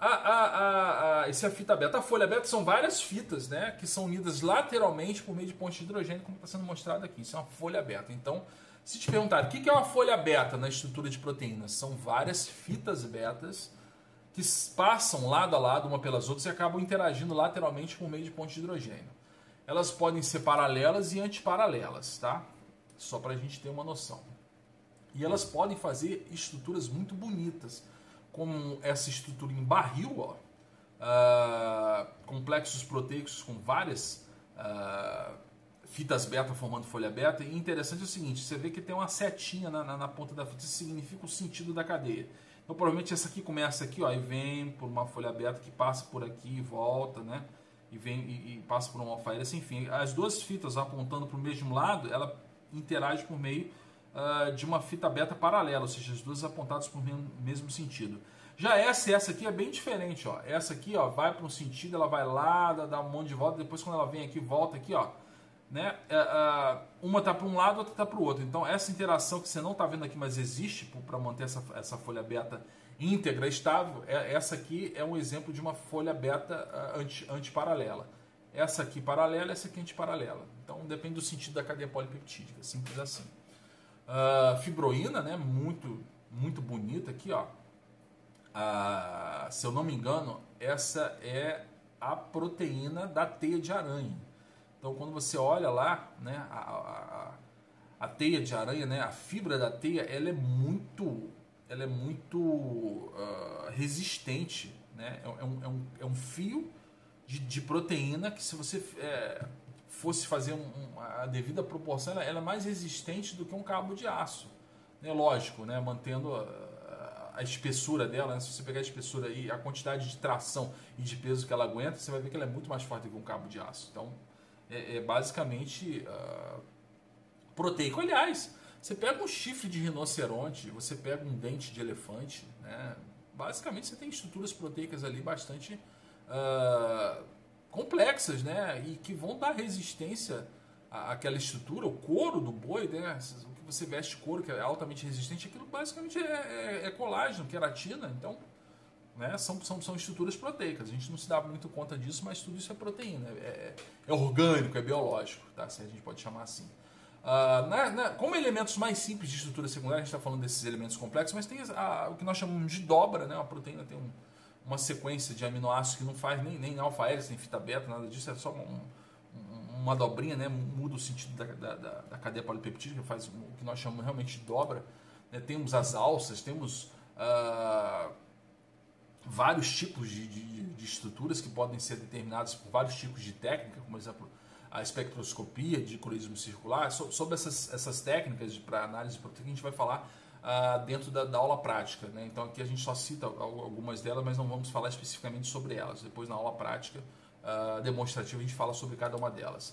A, a, a, esse é a fita beta. A folha beta são várias fitas, né? Que são unidas lateralmente por meio de pontes de hidrogênio, como está sendo mostrado aqui. Isso é uma folha beta. Então, se te perguntar o que é uma folha beta na estrutura de proteínas, são várias fitas betas que passam lado a lado uma pelas outras e acabam interagindo lateralmente por meio de pontes de hidrogênio. Elas podem ser paralelas e antiparalelas, tá? Só para a gente ter uma noção. E elas podem fazer estruturas muito bonitas como essa estrutura em barril, ó, uh, complexos proteicos com várias uh, fitas beta formando folha beta. E interessante é o seguinte: você vê que tem uma setinha na, na, na, ponta da fita, isso significa o sentido da cadeia. Então, provavelmente essa aqui começa aqui, ó, e vem por uma folha beta que passa por aqui e volta, né? E vem e, e passa por uma alfa enfim, as duas fitas apontando para o mesmo lado, ela interage por meio uh, de uma fita beta paralela, ou seja, as duas apontadas para o mesmo sentido. Já essa essa aqui é bem diferente, ó. Essa aqui, ó, vai para um sentido, ela vai lá, dá um monte de volta, depois quando ela vem aqui, volta aqui, ó. Né? Uh, uma tá para um lado, outra tá para o outro. Então essa interação que você não está vendo aqui, mas existe para manter essa, essa folha beta íntegra, estável, é, essa aqui é um exemplo de uma folha beta uh, anti, antiparalela. Essa aqui paralela, essa aqui antiparalela. Então depende do sentido da cadeia polipeptídica, simples assim. Uh, fibroína, né? Muito, muito bonita aqui, ó. Uh, se eu não me engano, essa é a proteína da teia de aranha. Então, quando você olha lá, né, a, a, a, teia de aranha, né, a fibra da teia, ela é muito, ela é muito uh, resistente, né? É, é, um, é, um, é um fio de, de proteína que se você é, fosse fazer um, um, a devida proporção, ela, ela, é mais resistente do que um cabo de aço. Né? Lógico, né? mantendo a, a espessura dela, né? se você pegar a espessura e a quantidade de tração e de peso que ela aguenta, você vai ver que ela é muito mais forte do que um cabo de aço. Então, é, é basicamente uh, proteico. Aliás, você pega um chifre de rinoceronte, você pega um dente de elefante, né? basicamente você tem estruturas proteicas ali bastante... Uh, complexas, né? E que vão dar resistência àquela estrutura, o couro do boi, né? O que você veste couro, que é altamente resistente, aquilo basicamente é, é, é colágeno, queratina, então né? São, são, são estruturas proteicas. A gente não se dá muito conta disso, mas tudo isso é proteína, é, é orgânico, é biológico, tá? Se a gente pode chamar assim. Uh, na, na, como elementos mais simples de estrutura secundária, a gente está falando desses elementos complexos, mas tem a, o que nós chamamos de dobra, né? A proteína tem um, uma sequência de aminoácidos que não faz nem, nem alfa-hélice, nem fita beta, nada disso, é só um, uma dobrinha, né? muda o sentido da, da, da cadeia polipeptídica, faz o que nós chamamos realmente de dobra. Né? Temos as alças, temos uh, vários tipos de, de, de, estruturas que podem ser determinadas por vários tipos de técnica, como exemplo a espectroscopia de colorismo circular. So, sobre essas, essas técnicas para análise proteína, a gente vai falar uh, dentro da, da, aula prática. Né? Então aqui a gente só cita algumas delas, mas não vamos falar especificamente sobre elas. Depois na aula prática uh, demonstrativa a gente fala sobre cada uma delas.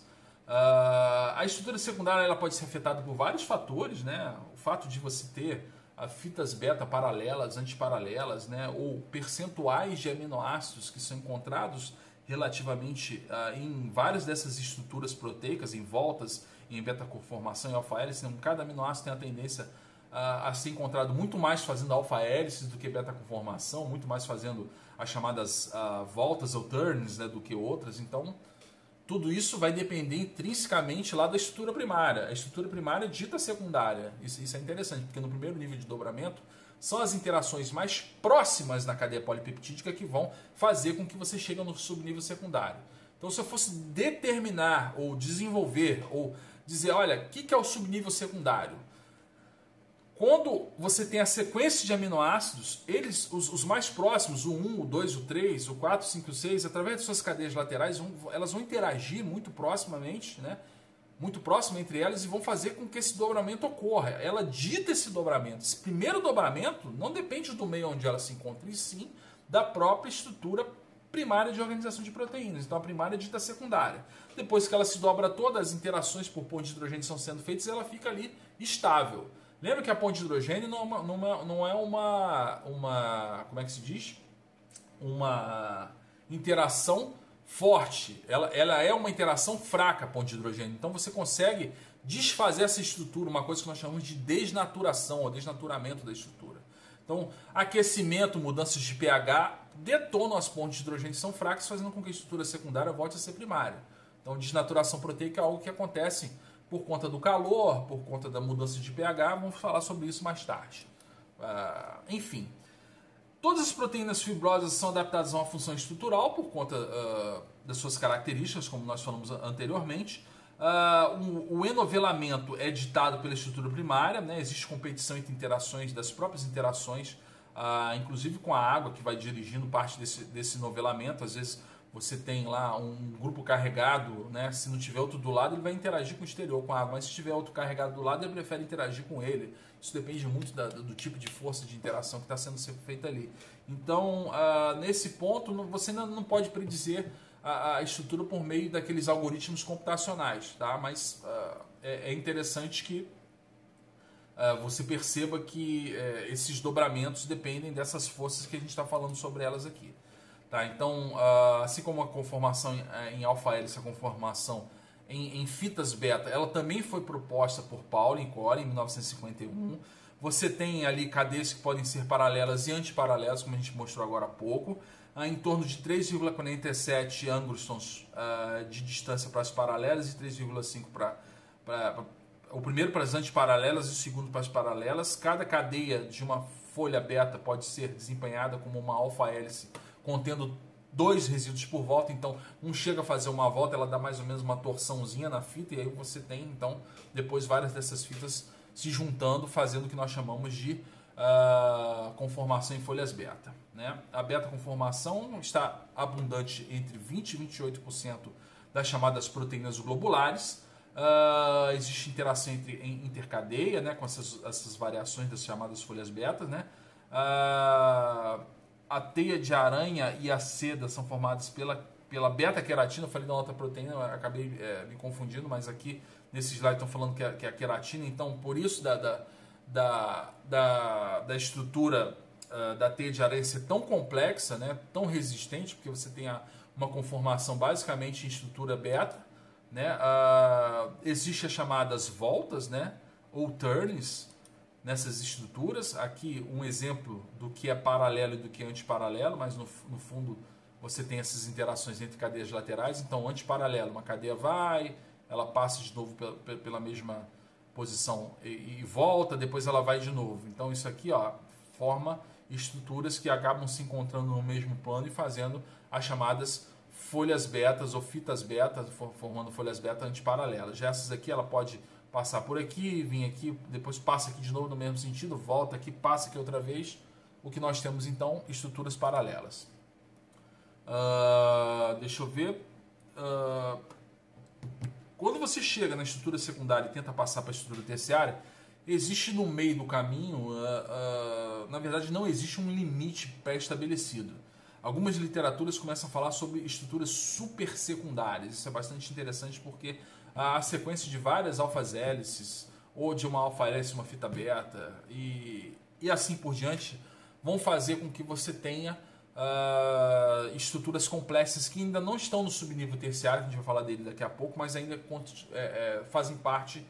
Uh, a estrutura secundária ela pode ser afetada por vários fatores, né? O fato de você ter fitas beta paralelas, antiparalelas, né? Ou percentuais de aminoácidos que são encontrados relativamente uh, em várias dessas estruturas proteicas, em voltas, em beta-conformação e alfa-hélice. Então, cada aminoácido tem a tendência a, ser encontrado muito mais fazendo alfa-hélices do que beta-conformação, muito mais fazendo as chamadas uh, voltas ou turns né, do que outras. Então, tudo isso vai depender intrinsecamente lá da estrutura primária. A estrutura primária dita secundária. Isso, isso é interessante, porque no primeiro nível de dobramento são as interações mais próximas na cadeia polipeptídica que vão fazer com que você chegue no subnível secundário. Então, se eu fosse determinar ou desenvolver ou dizer, olha, o que, que é o subnível secundário? Quando você tem a sequência de aminoácidos, eles, os, os, mais próximos, o 1, o 2, o 3, o 4, o 5 o 6, através de suas cadeias laterais, vão, elas vão interagir muito proximamente, né? muito próximo entre elas e vão fazer com que esse dobramento ocorra. Ela dita esse dobramento. Esse primeiro dobramento não depende do meio onde ela se encontra, e sim da própria estrutura primária de organização de proteínas. Então a primária dita secundária. Depois que ela se dobra toda, as interações por ponte de hidrogênio são sendo feitas, ela fica ali estável. Lembra que a ponte de hidrogênio não é uma, não é uma, uma como é que se diz? Uma interação forte. Ela, ela é uma interação fraca, a ponte de hidrogênio. Então você consegue desfazer essa estrutura, uma coisa que nós chamamos de desnaturação ou desnaturamento da estrutura. Então, aquecimento, mudanças de pH detonam as pontes de hidrogênio que são fracas, fazendo com que a estrutura secundária volte a ser primária. Então, desnaturação proteica é algo que acontece por conta do calor, por conta da mudança de pH. Vamos falar sobre isso mais tarde. Uh, enfim, todas as proteínas fibrosas são adaptadas a uma função estrutural por conta uh, das suas características, como nós falamos anteriormente. O, o, enovelamento é ditado pela estrutura primária, né? existe competição entre interações, das próprias interações, inclusive com a água que vai dirigindo parte desse, desse novelamento. Às vezes você tem lá um grupo carregado, né? se não tiver outro do lado, ele vai interagir com o exterior, com a água, mas se tiver outro carregado do lado, ele prefere interagir com ele. Isso depende muito da, do tipo de força de interação que está sendo feita ali. Então, uh, nesse ponto, você não, não pode predizer a, a, estrutura por meio daqueles algoritmos computacionais, tá? Mas uh, é, é, interessante que uh, você perceba que uh, esses dobramentos dependem dessas forças que a gente está falando sobre elas aqui. Tá? Então, assim como a conformação em, em alfa-hélice, a conformação em, em, fitas beta, ela também foi proposta por Pauling e Core em 1951. Você tem ali cadeias que podem ser paralelas e antiparalelas, como a gente mostrou agora há pouco em torno de 3,47 angstroms uh, de distância para as paralelas e 3,5 para o primeiro para as antiparalelas e o segundo para as paralelas. Cada cadeia de uma folha beta pode ser desempenhada como uma alfa-hélice contendo dois resíduos por volta, então um chega a fazer uma volta, ela dá mais ou menos uma torçãozinha na fita e aí você tem então depois várias dessas fitas se juntando, fazendo o que nós chamamos de uh, conformação em folhas beta. Né? A beta-conformação está abundante entre 20% e 28% das chamadas proteínas globulares. Uh, existe interação entre, em intercadeia né, com essas, essas variações das chamadas folhas beta. Né? Uh, a teia de aranha e a seda são formadas pela, pela beta-queratina. Eu falei da outra proteína, acabei é, me confundindo, mas aqui nesse slide estão falando que é, que é a queratina. Então, por isso da, da, da, da, da estrutura uh, da teia de aranha ser tão complexa, né, tão resistente, porque você tem a, uma conformação basicamente em estrutura beta, né, uh, existe as chamadas voltas, né, ou turns nessas estruturas. Aqui um exemplo do que é paralelo e do que é antiparalelo, mas no, no fundo você tem essas interações entre cadeias laterais. Então, antiparalelo, uma cadeia vai, ela passa de novo pela, pela mesma posição e, e, volta, depois ela vai de novo. Então, isso aqui ó, forma estruturas que acabam se encontrando no mesmo plano e fazendo as chamadas folhas betas ou fitas beta, formando folhas beta antiparalelas. Já essas aqui ela pode passar por aqui, vir aqui, depois passa aqui de novo no mesmo sentido, volta aqui, passa aqui outra vez. O que nós temos então, estruturas paralelas. Uh, deixa eu ver. Uh, quando você chega na estrutura secundária e tenta passar para a estrutura terciária, existe no meio do caminho, uh, na verdade, não existe um limite pré-estabelecido. Algumas literaturas começam a falar sobre estruturas super secundárias. Isso é bastante interessante porque a sequência de várias alfas hélices, ou de uma alfa hélice, uma fita beta, e, e assim por diante, vão fazer com que você tenha uh, estruturas complexas que ainda não estão no subnível terciário, que a gente vai falar dele daqui a pouco, mas ainda é, é, fazem parte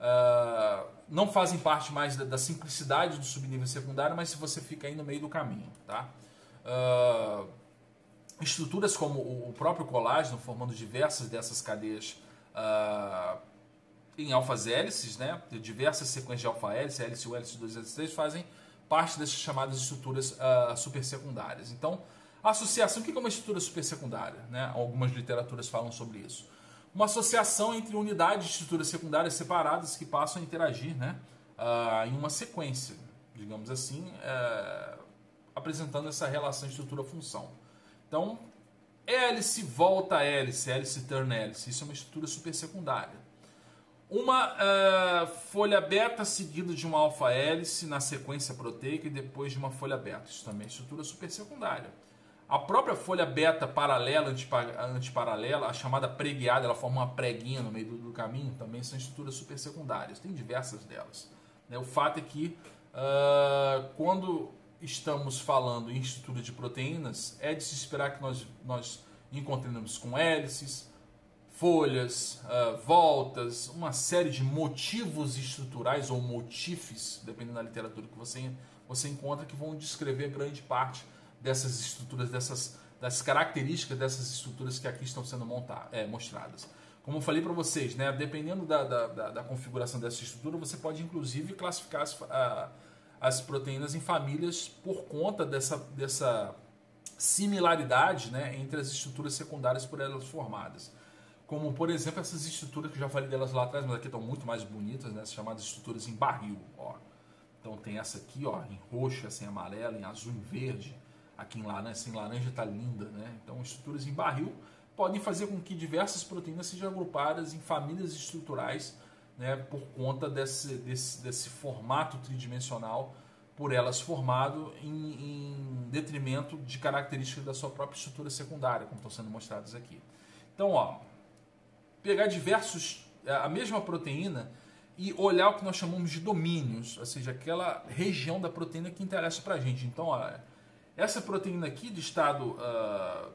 uh, não fazem parte mais da, da, simplicidade do subnível secundário, mas se você fica aí no meio do caminho, tá? Uh, estruturas como o próprio colágeno, formando diversas dessas cadeias uh, em alfas hélices, né? diversas sequências de alfa hélice, hélice 1, hélice 2, hélice 3, fazem parte dessas chamadas estruturas uh, supersecundárias. Então, a associação, o que é uma estrutura supersecundária? Né? Algumas literaturas falam sobre isso uma associação entre unidades de estruturas secundárias separadas que passam a interagir né, uh, em uma sequência, digamos assim, uh, apresentando essa relação estrutura-função. Então, hélice volta hélice, hélice turn hélice, isso é uma estrutura supersecundária. Uma uh, folha beta seguida de uma alfa hélice na sequência proteica e depois de uma folha beta, isso também é estrutura supersecundária. A própria folha beta paralela, antiparalela, a chamada preguiada, ela forma uma preguinha no meio do, do caminho, também são estruturas super secundárias. Tem diversas delas. Né? O fato é que uh, quando estamos falando em estrutura de proteínas, é de se esperar que nós, nós encontremos com hélices, folhas, uh, voltas, uma série de motivos estruturais ou motifs, dependendo da literatura que você, você encontra, que vão descrever grande parte dessas estruturas, dessas das características dessas estruturas que aqui estão sendo montar, é, mostradas. Como eu falei para vocês, né, dependendo da, da, da, da, configuração dessa estrutura, você pode inclusive classificar as, a, as proteínas em famílias por conta dessa, dessa similaridade né, entre as estruturas secundárias por elas formadas. Como, por exemplo, essas estruturas que eu já falei delas lá atrás, mas aqui estão muito mais bonitas, né, chamadas estruturas em barril. Ó. Então tem essa aqui ó, em roxo, essa em amarelo, em azul, em verde. Aqui em laranja, essa em laranja está linda. Né? Então estruturas em barril podem fazer com que diversas proteínas sejam agrupadas em famílias estruturais né, por conta desse, desse, desse formato tridimensional por elas formado em, em, detrimento de características da sua própria estrutura secundária, como estão sendo mostradas aqui. Então, ó, pegar diversos, a mesma proteína e olhar o que nós chamamos de domínios, ou seja, aquela região da proteína que interessa para a gente. Então, ó, essa proteína aqui de estado uh,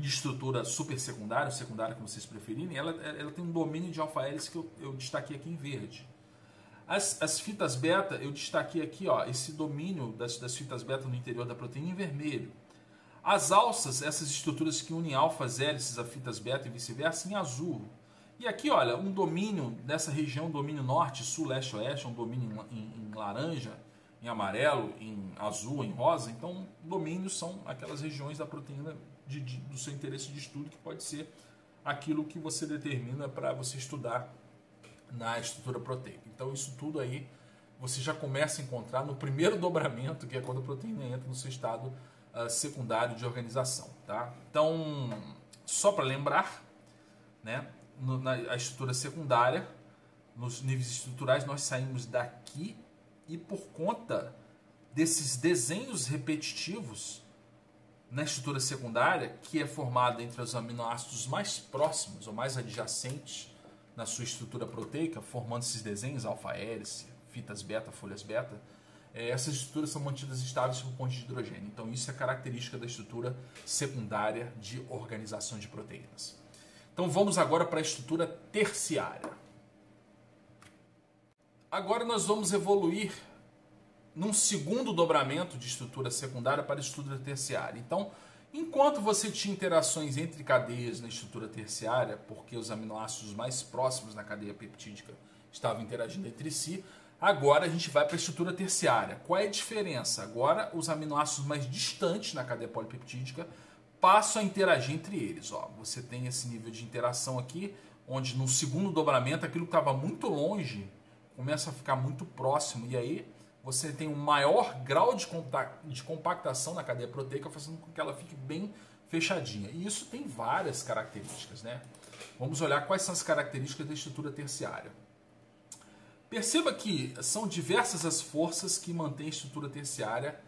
de estrutura super secundária, secundária como vocês preferirem, ela, ela tem um domínio de alfa-hélice que eu, eu, destaquei aqui em verde. As, as fitas beta, eu destaquei aqui ó, esse domínio das, das fitas beta no interior da proteína em vermelho. As alças, essas estruturas que unem alfas hélices a fitas beta e vice-versa, em azul. E aqui, olha, um domínio dessa região, domínio norte, sul, leste, oeste, um domínio em, em, em laranja, em amarelo, em azul, em rosa. Então, domínios são aquelas regiões da proteína de, de, do seu interesse de estudo, que pode ser aquilo que você determina para você estudar na estrutura proteica. Então, isso tudo aí você já começa a encontrar no primeiro dobramento, que é quando a proteína entra no seu estado uh, secundário de organização. Tá? Então, só para lembrar, né, no, na a estrutura secundária, nos níveis estruturais, nós saímos daqui e por conta desses desenhos repetitivos, na estrutura secundária, que é formada entre os aminoácidos mais próximos ou mais adjacentes na sua estrutura proteica, formando esses desenhos, alfa-hélice, fitas beta, folhas beta, é, essas estruturas são mantidas estáveis por ponte de hidrogênio. Então, isso é característica da estrutura secundária de organização de proteínas. Então, vamos agora para a estrutura terciária. Agora, nós vamos evoluir num segundo dobramento de estrutura secundária para estrutura terciária. Então, enquanto você tinha interações entre cadeias na estrutura terciária, porque os aminoácidos mais próximos na cadeia peptídica estavam interagindo entre si, agora a gente vai para a estrutura terciária. Qual é a diferença? Agora, os aminoácidos mais distantes na cadeia polipeptídica passam a interagir entre eles. Ó, você tem esse nível de interação aqui, onde no segundo dobramento aquilo que estava muito longe começa a ficar muito próximo, e aí você tem um maior grau de, compactação na cadeia proteica, fazendo com que ela fique bem fechadinha. E isso tem várias características, né? Vamos olhar quais são as características da estrutura terciária. Perceba que são diversas as forças que mantêm a estrutura terciária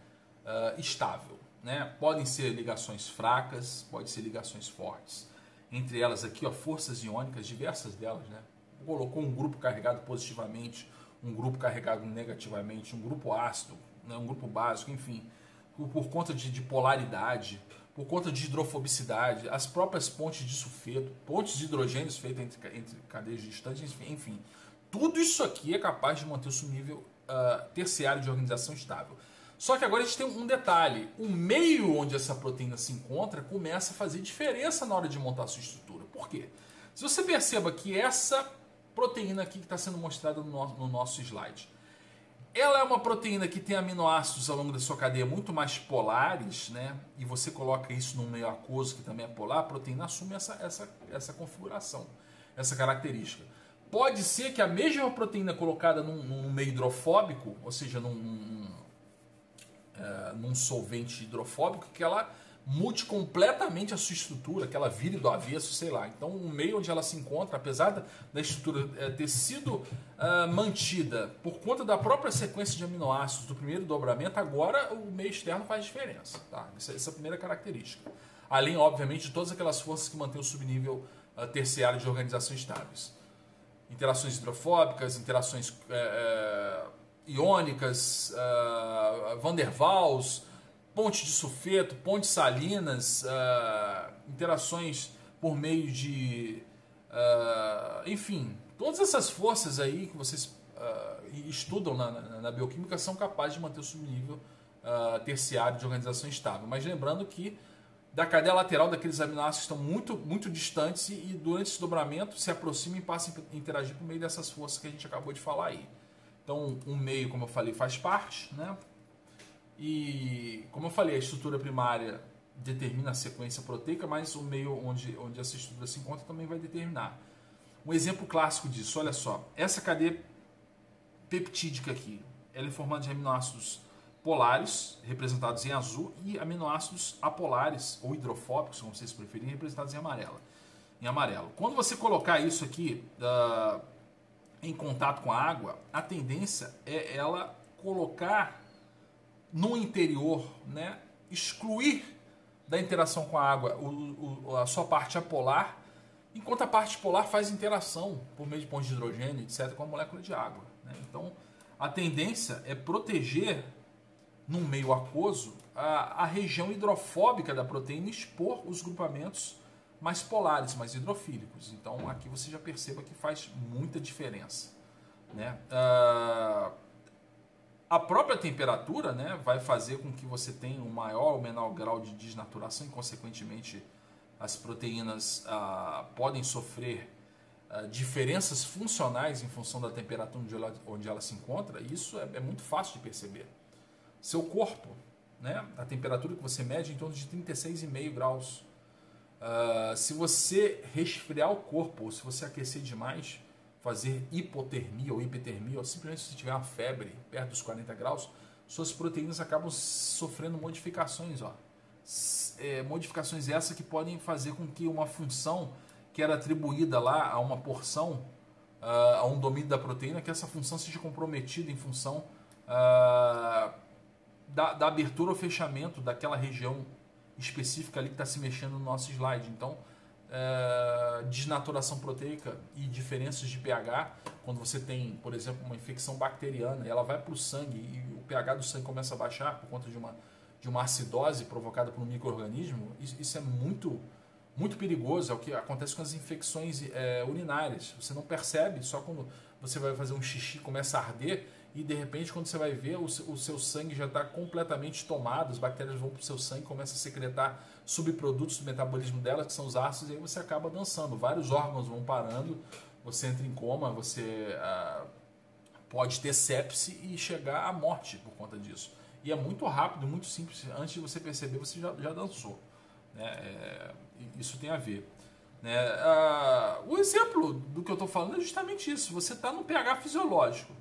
uh, estável. Né? Podem ser ligações fracas, podem ser ligações fortes. Entre elas aqui, ó, forças iônicas, diversas delas. Né? Colocou um grupo carregado positivamente, um grupo carregado negativamente, um grupo ácido, né, um grupo básico, enfim, por, por conta de, de, polaridade, por conta de hidrofobicidade, as próprias pontes de sulfeto, pontes de hidrogênios feitas entre, entre cadeias distantes, enfim, enfim, tudo isso aqui é capaz de manter o seu nível uh, terciário de organização estável. Só que agora a gente tem um detalhe: o meio onde essa proteína se encontra começa a fazer diferença na hora de montar a sua estrutura. Por quê? Se você perceba que essa proteína aqui que está sendo mostrada no nosso, no nosso slide. Ela é uma proteína que tem aminoácidos ao longo da sua cadeia muito mais polares, né? E você coloca isso num meio aquoso que também é polar, a proteína assume essa, essa, essa configuração, essa característica. Pode ser que a mesma proteína colocada num, num meio hidrofóbico, ou seja, num, num, é, num solvente hidrofóbico, que ela mude completamente a sua estrutura, que ela vire do avesso, sei lá. Então, o meio onde ela se encontra, apesar da, estrutura é, ter sido uh, mantida por conta da própria sequência de aminoácidos do primeiro dobramento, agora o meio externo faz diferença. Tá? Essa, essa é a primeira característica. Além, obviamente, de todas aquelas forças que mantêm o subnível uh, terciário de organizações estáveis. Interações hidrofóbicas, interações é, iônicas, Van der Waals, ponte de sulfeto, pontes salinas, uh, interações por meio de. Uh, enfim, todas essas forças aí que vocês uh, estudam na, na, na, bioquímica são capazes de manter o subnível terciário de organização estável. Mas lembrando que da cadeia lateral daqueles aminoácidos estão muito, muito distantes e, e durante esse dobramento se aproximam e passam a interagir por meio dessas forças que a gente acabou de falar aí. Então, um meio, como eu falei, faz parte, né? E, como eu falei, a estrutura primária determina a sequência proteica, mas o meio onde, onde essa estrutura se encontra também vai determinar. Um exemplo clássico disso, olha só, essa cadeia peptídica aqui, ela é formada de aminoácidos polares, representados em azul, e aminoácidos apolares, ou hidrofóbicos, como vocês preferirem, representados em amarelo. Em amarelo. Quando você colocar isso aqui uh, em contato com a água, a tendência é ela colocar no interior, né, excluir da interação com a água o, o, a sua parte apolar, enquanto a parte polar faz interação por meio de pontos de hidrogênio, etc., com a molécula de água. Né? Então, a tendência é proteger, num meio aquoso, a, a região hidrofóbica da proteína e expor os grupamentos mais polares, mais hidrofílicos. Então, aqui você já perceba que faz muita diferença. Né? Uh, a própria temperatura né, vai fazer com que você tenha um maior ou menor grau de desnaturação e, consequentemente, as proteínas ah, podem sofrer ah, diferenças funcionais em função da temperatura onde ela, onde ela se encontra. Isso é, é, muito fácil de perceber. Seu corpo, né, a temperatura que você mede é em torno de 36,5 graus. Ah, se você resfriar o corpo ou se você aquecer demais, fazer hipotermia ou hipertermia, ou simplesmente se tiver uma febre perto dos 40 graus, suas proteínas acabam sofrendo modificações. Ó. É, modificações essas que podem fazer com que uma função que era atribuída lá a uma porção, uh, a um domínio da proteína, que essa função seja comprometida em função uh, da, da, abertura ou fechamento daquela região específica ali que está se mexendo no nosso slide. Então, uh, desnaturação proteica e diferenças de pH, quando você tem, por exemplo, uma infecção bacteriana, ela vai para o sangue e o pH do sangue começa a baixar por conta de uma, de uma acidose provocada por um microorganismo, isso, isso é muito muito perigoso, é o que acontece com as infecções é, urinárias. Você não percebe, só quando você vai fazer um xixi começa a arder e de repente quando você vai ver o, o seu sangue já está completamente tomado, as bactérias vão para o seu sangue, começam a secretar subprodutos do metabolismo dela, que são os ácidos, e aí você acaba dançando. Vários órgãos vão parando, você entra em coma, você ah, pode ter sepse e chegar à morte por conta disso. E é muito rápido, muito simples. Antes de você perceber, você já, já dançou. Né? É, isso tem a ver. Né? Ah, o exemplo do que eu estou falando é justamente isso. Você está no pH fisiológico.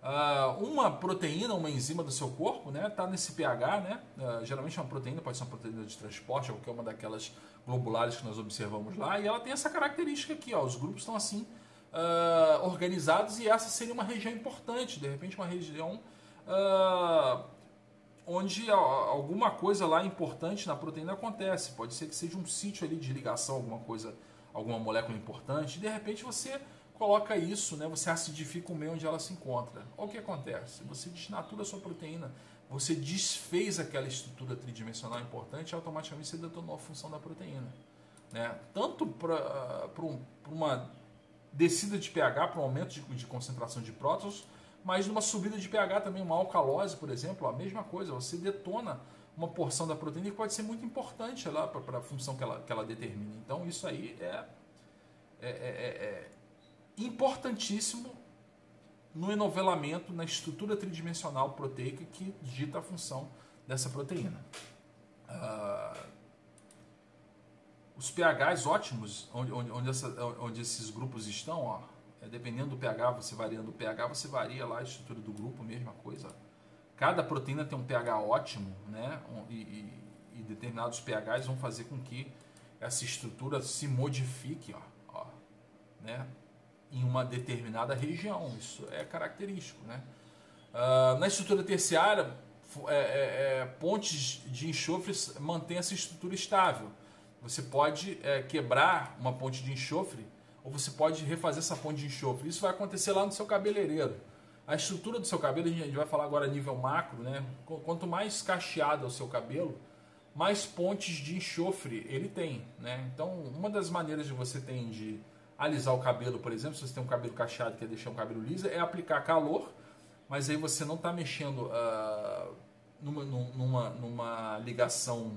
Uh, uma proteína, uma enzima do seu corpo, né, está nesse pH, né, uh, geralmente é uma proteína, pode ser uma proteína de transporte, qualquer uma daquelas globulares que nós observamos lá, e ela tem essa característica aqui, ó, os grupos estão assim uh, organizados e essa seria uma região importante, de repente uma região onde alguma coisa lá importante na proteína acontece, pode ser que seja um sítio ali de ligação, alguma coisa, alguma molécula importante, de repente você coloca isso, né, você acidifica o meio onde ela se encontra. Olha o que acontece. Você desnatura a sua proteína, você desfez aquela estrutura tridimensional importante e automaticamente você detonou a função da proteína. Né? Tanto para um, uma descida de pH, para um aumento de, de, concentração de prótons, mas numa subida de pH também, uma alcalose, por exemplo, a mesma coisa. Você detona uma porção da proteína que pode ser muito importante para a função que ela, que ela determina. Então, isso aí é, é, é, é importantíssimo no enovelamento, na estrutura tridimensional proteica que dita a função dessa proteína. Uh, os pHs ótimos, onde, onde, essa, onde, esses grupos estão, ó, é, dependendo do pH, você variando o pH, você varia lá a estrutura do grupo, mesma coisa. Cada proteína tem um pH ótimo, né? E, e, e determinados pHs vão fazer com que essa estrutura se modifique ó, ó, né, em uma determinada região. Isso é característico. Né? Uh, na estrutura terciária, é, é, é, pontes de enxofre mantêm essa estrutura estável. Você pode é, quebrar uma ponte de enxofre ou você pode refazer essa ponte de enxofre. Isso vai acontecer lá no seu cabeleireiro. A estrutura do seu cabelo, a gente vai falar agora a nível macro, né? Quanto mais cacheado é o seu cabelo, mais pontes de enxofre ele tem, né? Então, uma das maneiras de você ter de alisar o cabelo, por exemplo, se você tem um cabelo cacheado e quer deixar um cabelo liso, é aplicar calor, mas aí você não está mexendo uh, numa, numa, numa ligação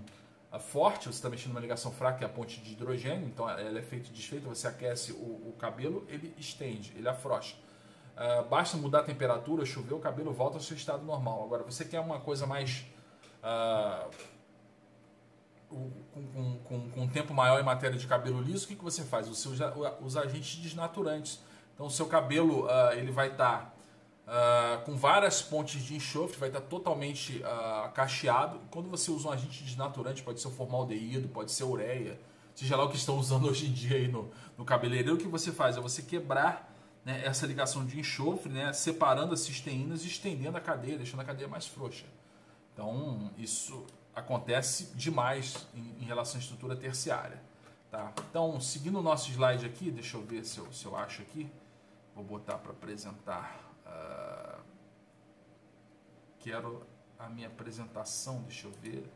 uh, forte, você está mexendo numa ligação fraca, que é a ponte de hidrogênio, então ela é feita desfeita, você aquece o, o cabelo, ele estende, ele afrouxa. Uh, basta mudar a temperatura, chover, o cabelo volta ao seu estado normal. Agora, você quer uma coisa mais com, com, com, com, um tempo maior em matéria de cabelo liso, o que, que você faz? Você usa os agentes desnaturantes. Então, o seu cabelo uh, ele vai estar tá, uh, com várias pontes de enxofre, vai estar tá totalmente uh, cacheado. Quando você usa um agente desnaturante, pode ser o formaldeído, pode ser ureia, seja lá o que estão usando hoje em dia aí no, no cabeleireiro, o que você faz? É você quebrar né, essa ligação de enxofre, né, separando as cisteínas e estendendo a cadeia, deixando a cadeia mais frouxa. Então, isso acontece demais em, em, relação à estrutura terciária. Tá? Então, seguindo o nosso slide aqui, deixa eu ver se eu, se eu acho aqui. Vou botar para apresentar. Uh, quero a minha apresentação, deixa eu ver,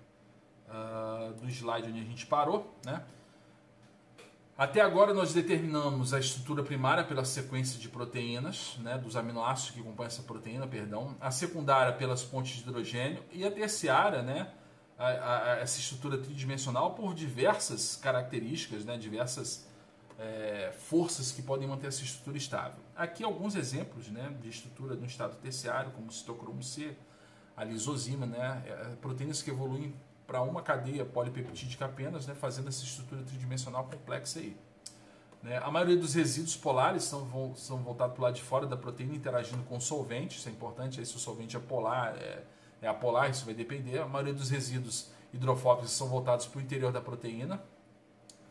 uh, do slide onde a gente parou. Né? Até agora nós determinamos a estrutura primária pela sequência de proteínas, né, dos aminoácidos que compõem essa proteína, perdão, a secundária pelas pontes de hidrogênio e a terciária, né, a, a, essa estrutura tridimensional por diversas características, né, diversas é, forças que podem manter essa estrutura estável. Aqui alguns exemplos né, de estrutura no estado terciário, como o citocromo C, a lisozima, né, é, proteínas que evoluem para uma cadeia polipeptídica apenas, né, fazendo essa estrutura tridimensional complexa aí. Né, a maioria dos resíduos polares são, são voltados para o lado de fora da proteína, interagindo com solvente, isso é importante, aí se o solvente é polar, é, é apolar, isso vai depender. A maioria dos resíduos hidrofóbicos são voltados para o interior da proteína.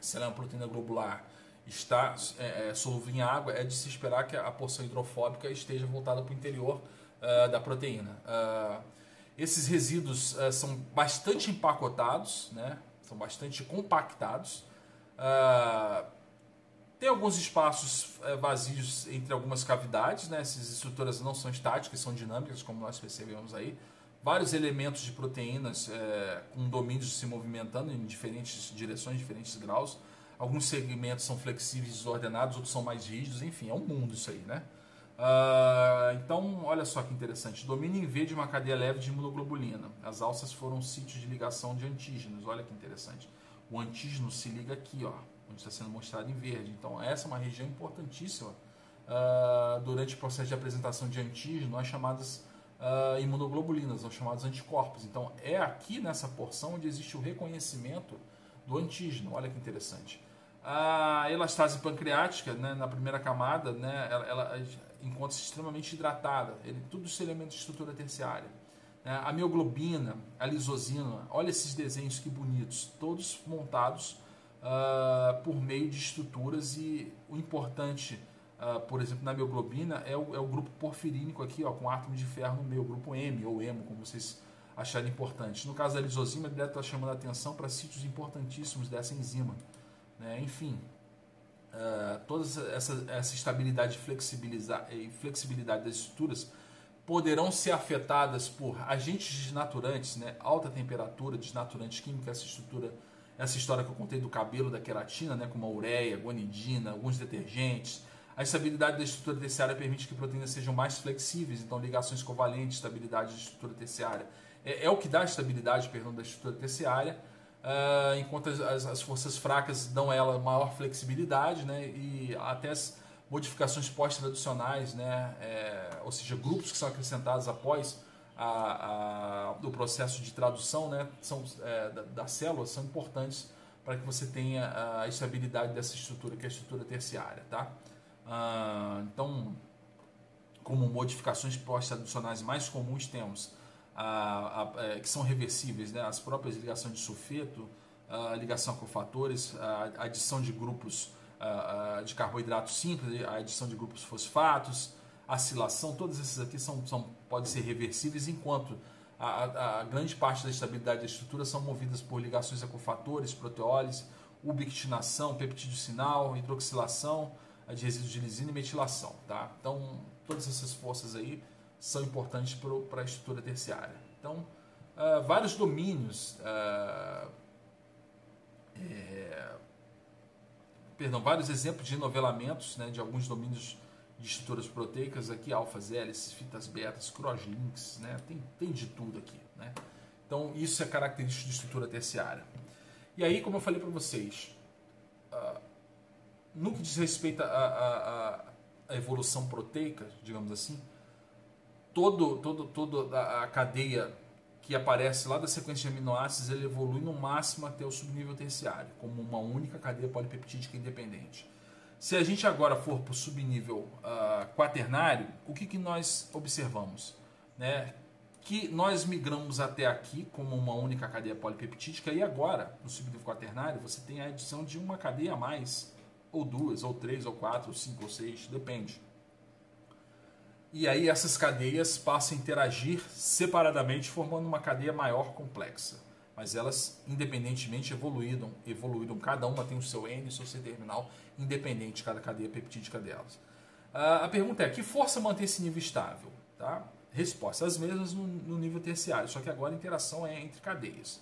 Se ela é uma proteína globular, está é, é, solúvel em água, é de se esperar que a porção hidrofóbica esteja voltada para o interior uh, da proteína. Uh, esses resíduos uh, são bastante empacotados, né? são bastante compactados. tem alguns espaços vazios entre algumas cavidades, né? essas estruturas não são estáticas, são dinâmicas, como nós percebemos aí vários elementos de proteínas é, com domínios se movimentando em diferentes direções, diferentes graus. Alguns segmentos são flexíveis desordenados, outros são mais rígidos, enfim, é um mundo isso aí, né? Uh, então, olha só que interessante. Domínio em V de uma cadeia leve de imunoglobulina. As alças foram sítios de ligação de antígenos. Olha que interessante. O antígeno se liga aqui, ó, onde está sendo mostrado em verde. Então, essa é uma região importantíssima uh, durante o processo de apresentação de antígeno, as chamadas uh, imunoglobulinas, são chamados anticorpos. Então, é aqui nessa porção onde existe o reconhecimento do antígeno. Olha que interessante. A elastase pancreática, né, na primeira camada, né, ela, ela encontra-se extremamente hidratada. Ele, tudo é elementos de estrutura terciária. Né. A mioglobina, a lisosina, olha esses desenhos que bonitos, todos montados uh, por meio de estruturas e o importante uh, por exemplo, na mioglobina, é o, é o grupo porfirínico aqui, ó, com átomo de ferro no meio, grupo M ou hemo, como vocês acharem importante. No caso da lisozima, ele deve estar chamando a atenção para sítios importantíssimos dessa enzima. Né? Enfim, uh, toda essa, essa estabilidade e flexibilidade das estruturas poderão ser afetadas por agentes desnaturantes, né? alta temperatura, desnaturantes químicos, essa estrutura, essa história que eu contei do cabelo, da queratina, né? como a ureia, guanidina, alguns detergentes, a estabilidade da estrutura terciária permite que proteínas sejam mais flexíveis, então ligações covalentes, estabilidade da estrutura terciária. É, é o que dá estabilidade perdão, da estrutura terciária, uh, enquanto as, as, forças fracas dão a ela maior flexibilidade né, e até as modificações pós-traducionais, né, é, ou seja, grupos que são acrescentados após a, a, o processo de tradução né, são, é, da, da célula são importantes para que você tenha a estabilidade dessa estrutura, que é a estrutura terciária. Tá? Ah, então, como modificações pós-traducionais mais comuns, temos a, a, é, que são reversíveis, né? as próprias ligações de sulfeto, a ligação a cofatores, a adição de grupos de carboidratos simples, a adição de grupos fosfatos, acilação, todos esses aqui são, são, podem ser reversíveis, enquanto a, a, a, grande parte da estabilidade da estrutura são movidas por ligações a cofatores, proteólise, ubiquitinação, peptídeo sinal, hidroxilação de resíduos de lisina e metilação. Tá? Então, todas essas forças aí são importantes para a estrutura terciária. Então, uh, vários domínios, uh, é, perdão, vários exemplos de novelamentos né, de alguns domínios de estruturas proteicas aqui, alfas, hélices, fitas betas, crosslinks, né, tem, tem de tudo aqui. Né? Então, isso é característico de estrutura terciária. E aí, como eu falei para vocês, uh, no que diz respeito à evolução proteica, digamos assim, todo, todo, toda a cadeia que aparece lá da sequência de aminoácidos ele evolui no máximo até o subnível terciário, como uma única cadeia polipeptídica independente. Se a gente agora for para o subnível uh, quaternário, o que, que nós observamos? Né? Que nós migramos até aqui como uma única cadeia polipeptídica e agora, no subnível quaternário, você tem a adição de uma cadeia a mais, ou duas, ou três, ou quatro, ou cinco, ou seis, depende. E aí essas cadeias passam a interagir separadamente, formando uma cadeia maior complexa. Mas elas, independentemente, evoluíram, evoluíram. Cada uma tem o seu N, o seu C terminal, independente cada cadeia peptídica delas. a pergunta é, que força mantém esse nível estável? Tá? Resposta, as mesmas no, no nível terciário, só que agora a interação é entre cadeias.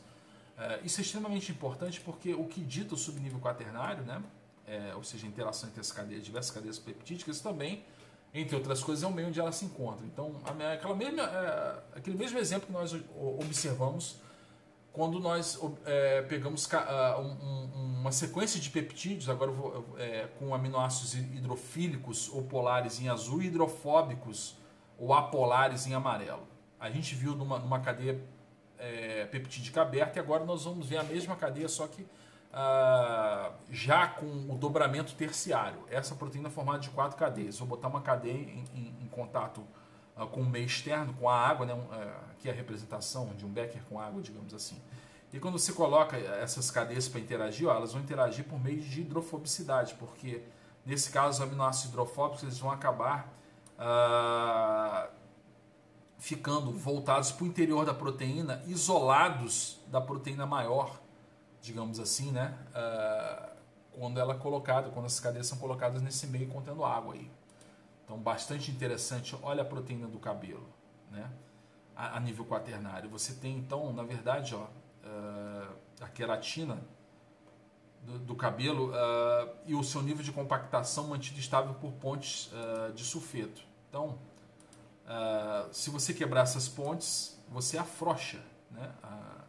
Uh, isso é extremamente importante porque o que dita o subnível quaternário, né, é, ou seja, interação entre as cadeias, diversas cadeias peptídicas, também entre outras coisas, é o meio onde ela se encontra. Então, aquela mesma, é, aquele mesmo exemplo que nós observamos quando nós é, pegamos um, uma sequência de peptídeos, agora vou, é, com aminoácidos hidrofílicos ou polares em azul e hidrofóbicos ou apolares em amarelo. A gente viu numa, numa cadeia é, peptídica aberta e agora nós vamos ver a mesma cadeia, só que ah, já com o dobramento terciário. Essa proteína é formada de quatro cadeias. Vou botar uma cadeia em, em, em contato ah, com o meio externo, com a água, né? Uh, aqui é a representação de um becker com água, digamos assim. E quando você coloca essas cadeias para interagir, ó, elas vão interagir por meio de hidrofobicidade, porque nesse caso os aminoácidos hidrofóbicos eles vão acabar uh, ficando voltados para o interior da proteína, isolados da proteína maior digamos assim, né? Uh, quando ela é colocada, quando as cadeias são colocadas nesse meio contendo água aí. Então, bastante interessante. Olha a proteína do cabelo, né? A, a nível quaternário. Você tem, então, na verdade, ó, uh, a queratina do, do cabelo uh, e o seu nível de compactação mantido estável por pontes de sulfeto. Então, se você quebrar essas pontes, você afrouxa né? A,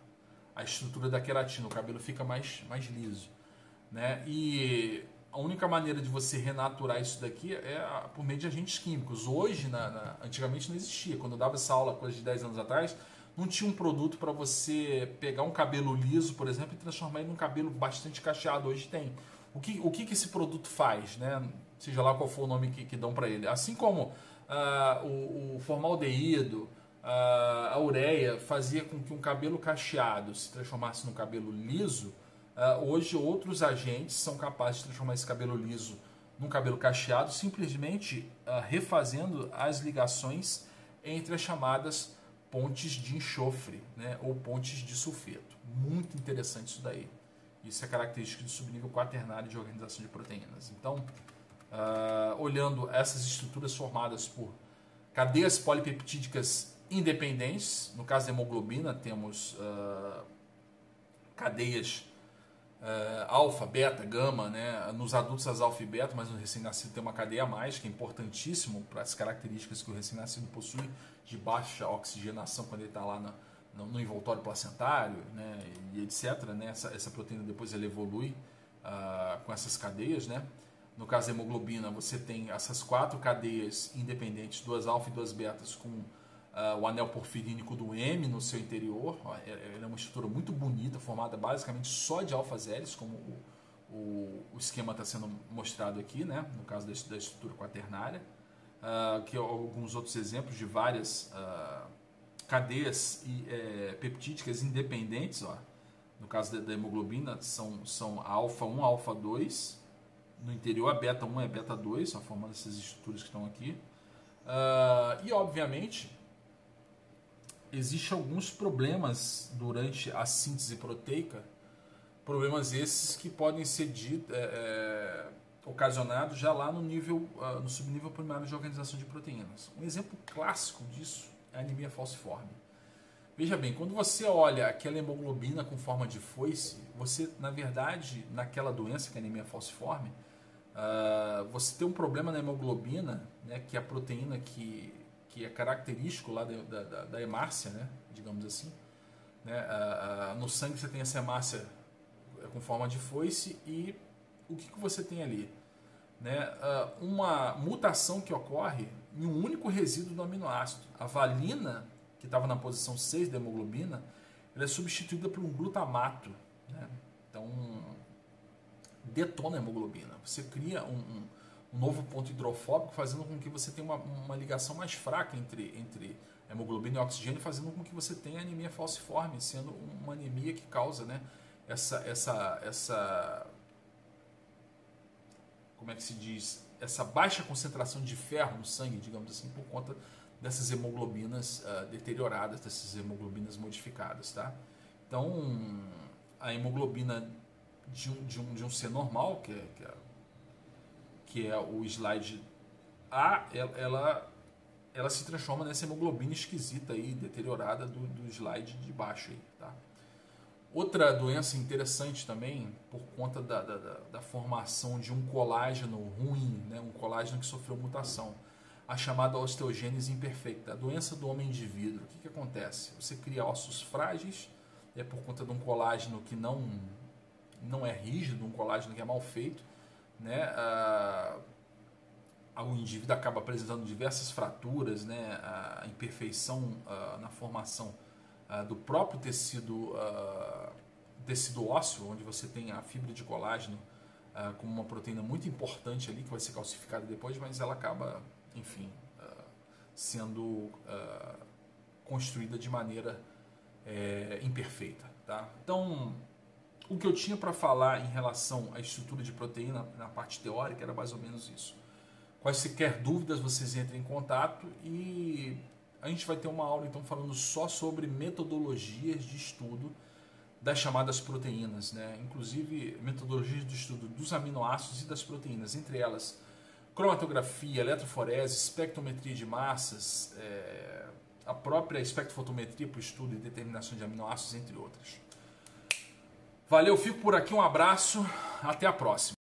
a estrutura da queratina, o cabelo fica mais, mais liso. Né? E a única maneira de você renaturar isso daqui é por meio de agentes químicos. Hoje, na, na, antigamente não existia. Quando eu dava essa aula, coisa de 10 anos atrás, não tinha um produto para você pegar um cabelo liso, por exemplo, e transformar ele num cabelo bastante cacheado. Hoje tem. O que, o que, que esse produto faz? Né? Seja lá qual for o nome que, que dão para ele. Assim como uh, o, o formaldeído, a ureia fazia com que um cabelo cacheado se transformasse num cabelo liso, hoje outros agentes são capazes de transformar esse cabelo liso num cabelo cacheado, simplesmente refazendo as ligações entre as chamadas pontes de enxofre né, ou pontes de sulfeto. Muito interessante isso daí. Isso é característica do subnível quaternário de organização de proteínas. Então, uh, olhando essas estruturas formadas por cadeias polipeptídicas independentes. No caso da hemoglobina, temos uh, cadeias uh, alfa, beta, gama. Né? Nos adultos, as alfa e beta, mas no recém-nascido tem uma cadeia a mais, que é importantíssimo para as características que o recém-nascido possui de baixa oxigenação quando ele está lá na, no, no, envoltório placentário, né? e etc. Né? Essa, essa proteína depois ela evolui uh, com essas cadeias, né? No caso da hemoglobina, você tem essas quatro cadeias independentes, duas alfa e duas betas, com uh, o anel porfirínico do M no seu interior. Ele é uma estrutura muito bonita, formada basicamente só de alfas hélices, como o, o, o esquema está sendo mostrado aqui, né? no caso da, da estrutura quaternária. Uh, que alguns outros exemplos de várias uh, cadeias é, peptídicas independentes, ó, no caso da, da, hemoglobina, são, são alfa 1, a alfa 2, no interior a beta 1 é beta 2, só formando essas estruturas que estão aqui. Uh, e, obviamente, existem alguns problemas durante a síntese proteica, problemas esses que podem ser é, é, ocasionados já lá no nível, uh, no subnível primário de organização de proteínas. Um exemplo clássico disso é a anemia falciforme. Veja bem, quando você olha aquela hemoglobina com forma de foice, você, na verdade, naquela doença que é anemia falciforme, uh, você tem um problema na hemoglobina, né, que é a proteína que, que é característico lá da, da, da hemácia, né, digamos assim. Né, uh, uh, no sangue você tem essa hemácia com forma de foice e o que, que você tem ali? Né, uma mutação que ocorre em um único resíduo do aminoácido. A valina, que estava na posição 6 da hemoglobina, ela é substituída por um glutamato. Né? Então, detona a hemoglobina. Você cria um, um, um, novo ponto hidrofóbico, fazendo com que você tenha uma, uma ligação mais fraca entre, entre hemoglobina e oxigênio, fazendo com que você tenha anemia falciforme, sendo uma anemia que causa né, essa, essa, essa. Como é que se diz? Essa baixa concentração de ferro no sangue, digamos assim, por conta dessas hemoglobinas uh, deterioradas, dessas hemoglobinas modificadas. Tá? Então, a hemoglobina de um, de um, de um ser normal, que é, que é, que é o slide A, ela, ela se transforma nessa hemoglobina esquisita aí, deteriorada do, do slide de baixo aí, tá? Outra doença interessante também, por conta da, da, da, formação de um colágeno ruim, né? um colágeno que sofreu mutação, a chamada osteogênese imperfeita, a doença do homem de vidro. O que, que acontece? Você cria ossos frágeis, é por conta de um colágeno que não não é rígido, um colágeno que é mal feito, né? Ah, o indivíduo acaba apresentando diversas fraturas, né? A imperfeição na formação do próprio tecido, tecido ósseo, onde você tem a fibra de colágeno como uma proteína muito importante ali, que vai ser calcificada depois, mas ela acaba, enfim, sendo construída de maneira é, imperfeita. Tá? Então, o que eu tinha para falar em relação à estrutura de proteína na parte teórica era mais ou menos isso. Quaisquer dúvidas, vocês entrem em contato e a gente vai ter uma aula então falando só sobre metodologias de estudo das chamadas proteínas, né? inclusive metodologias de estudo dos aminoácidos e das proteínas, entre elas cromatografia, eletroforese, espectrometria de massas, é, a própria espectrofotometria para o estudo e determinação de aminoácidos, entre outras. Valeu, fico por aqui, um abraço, até a próxima.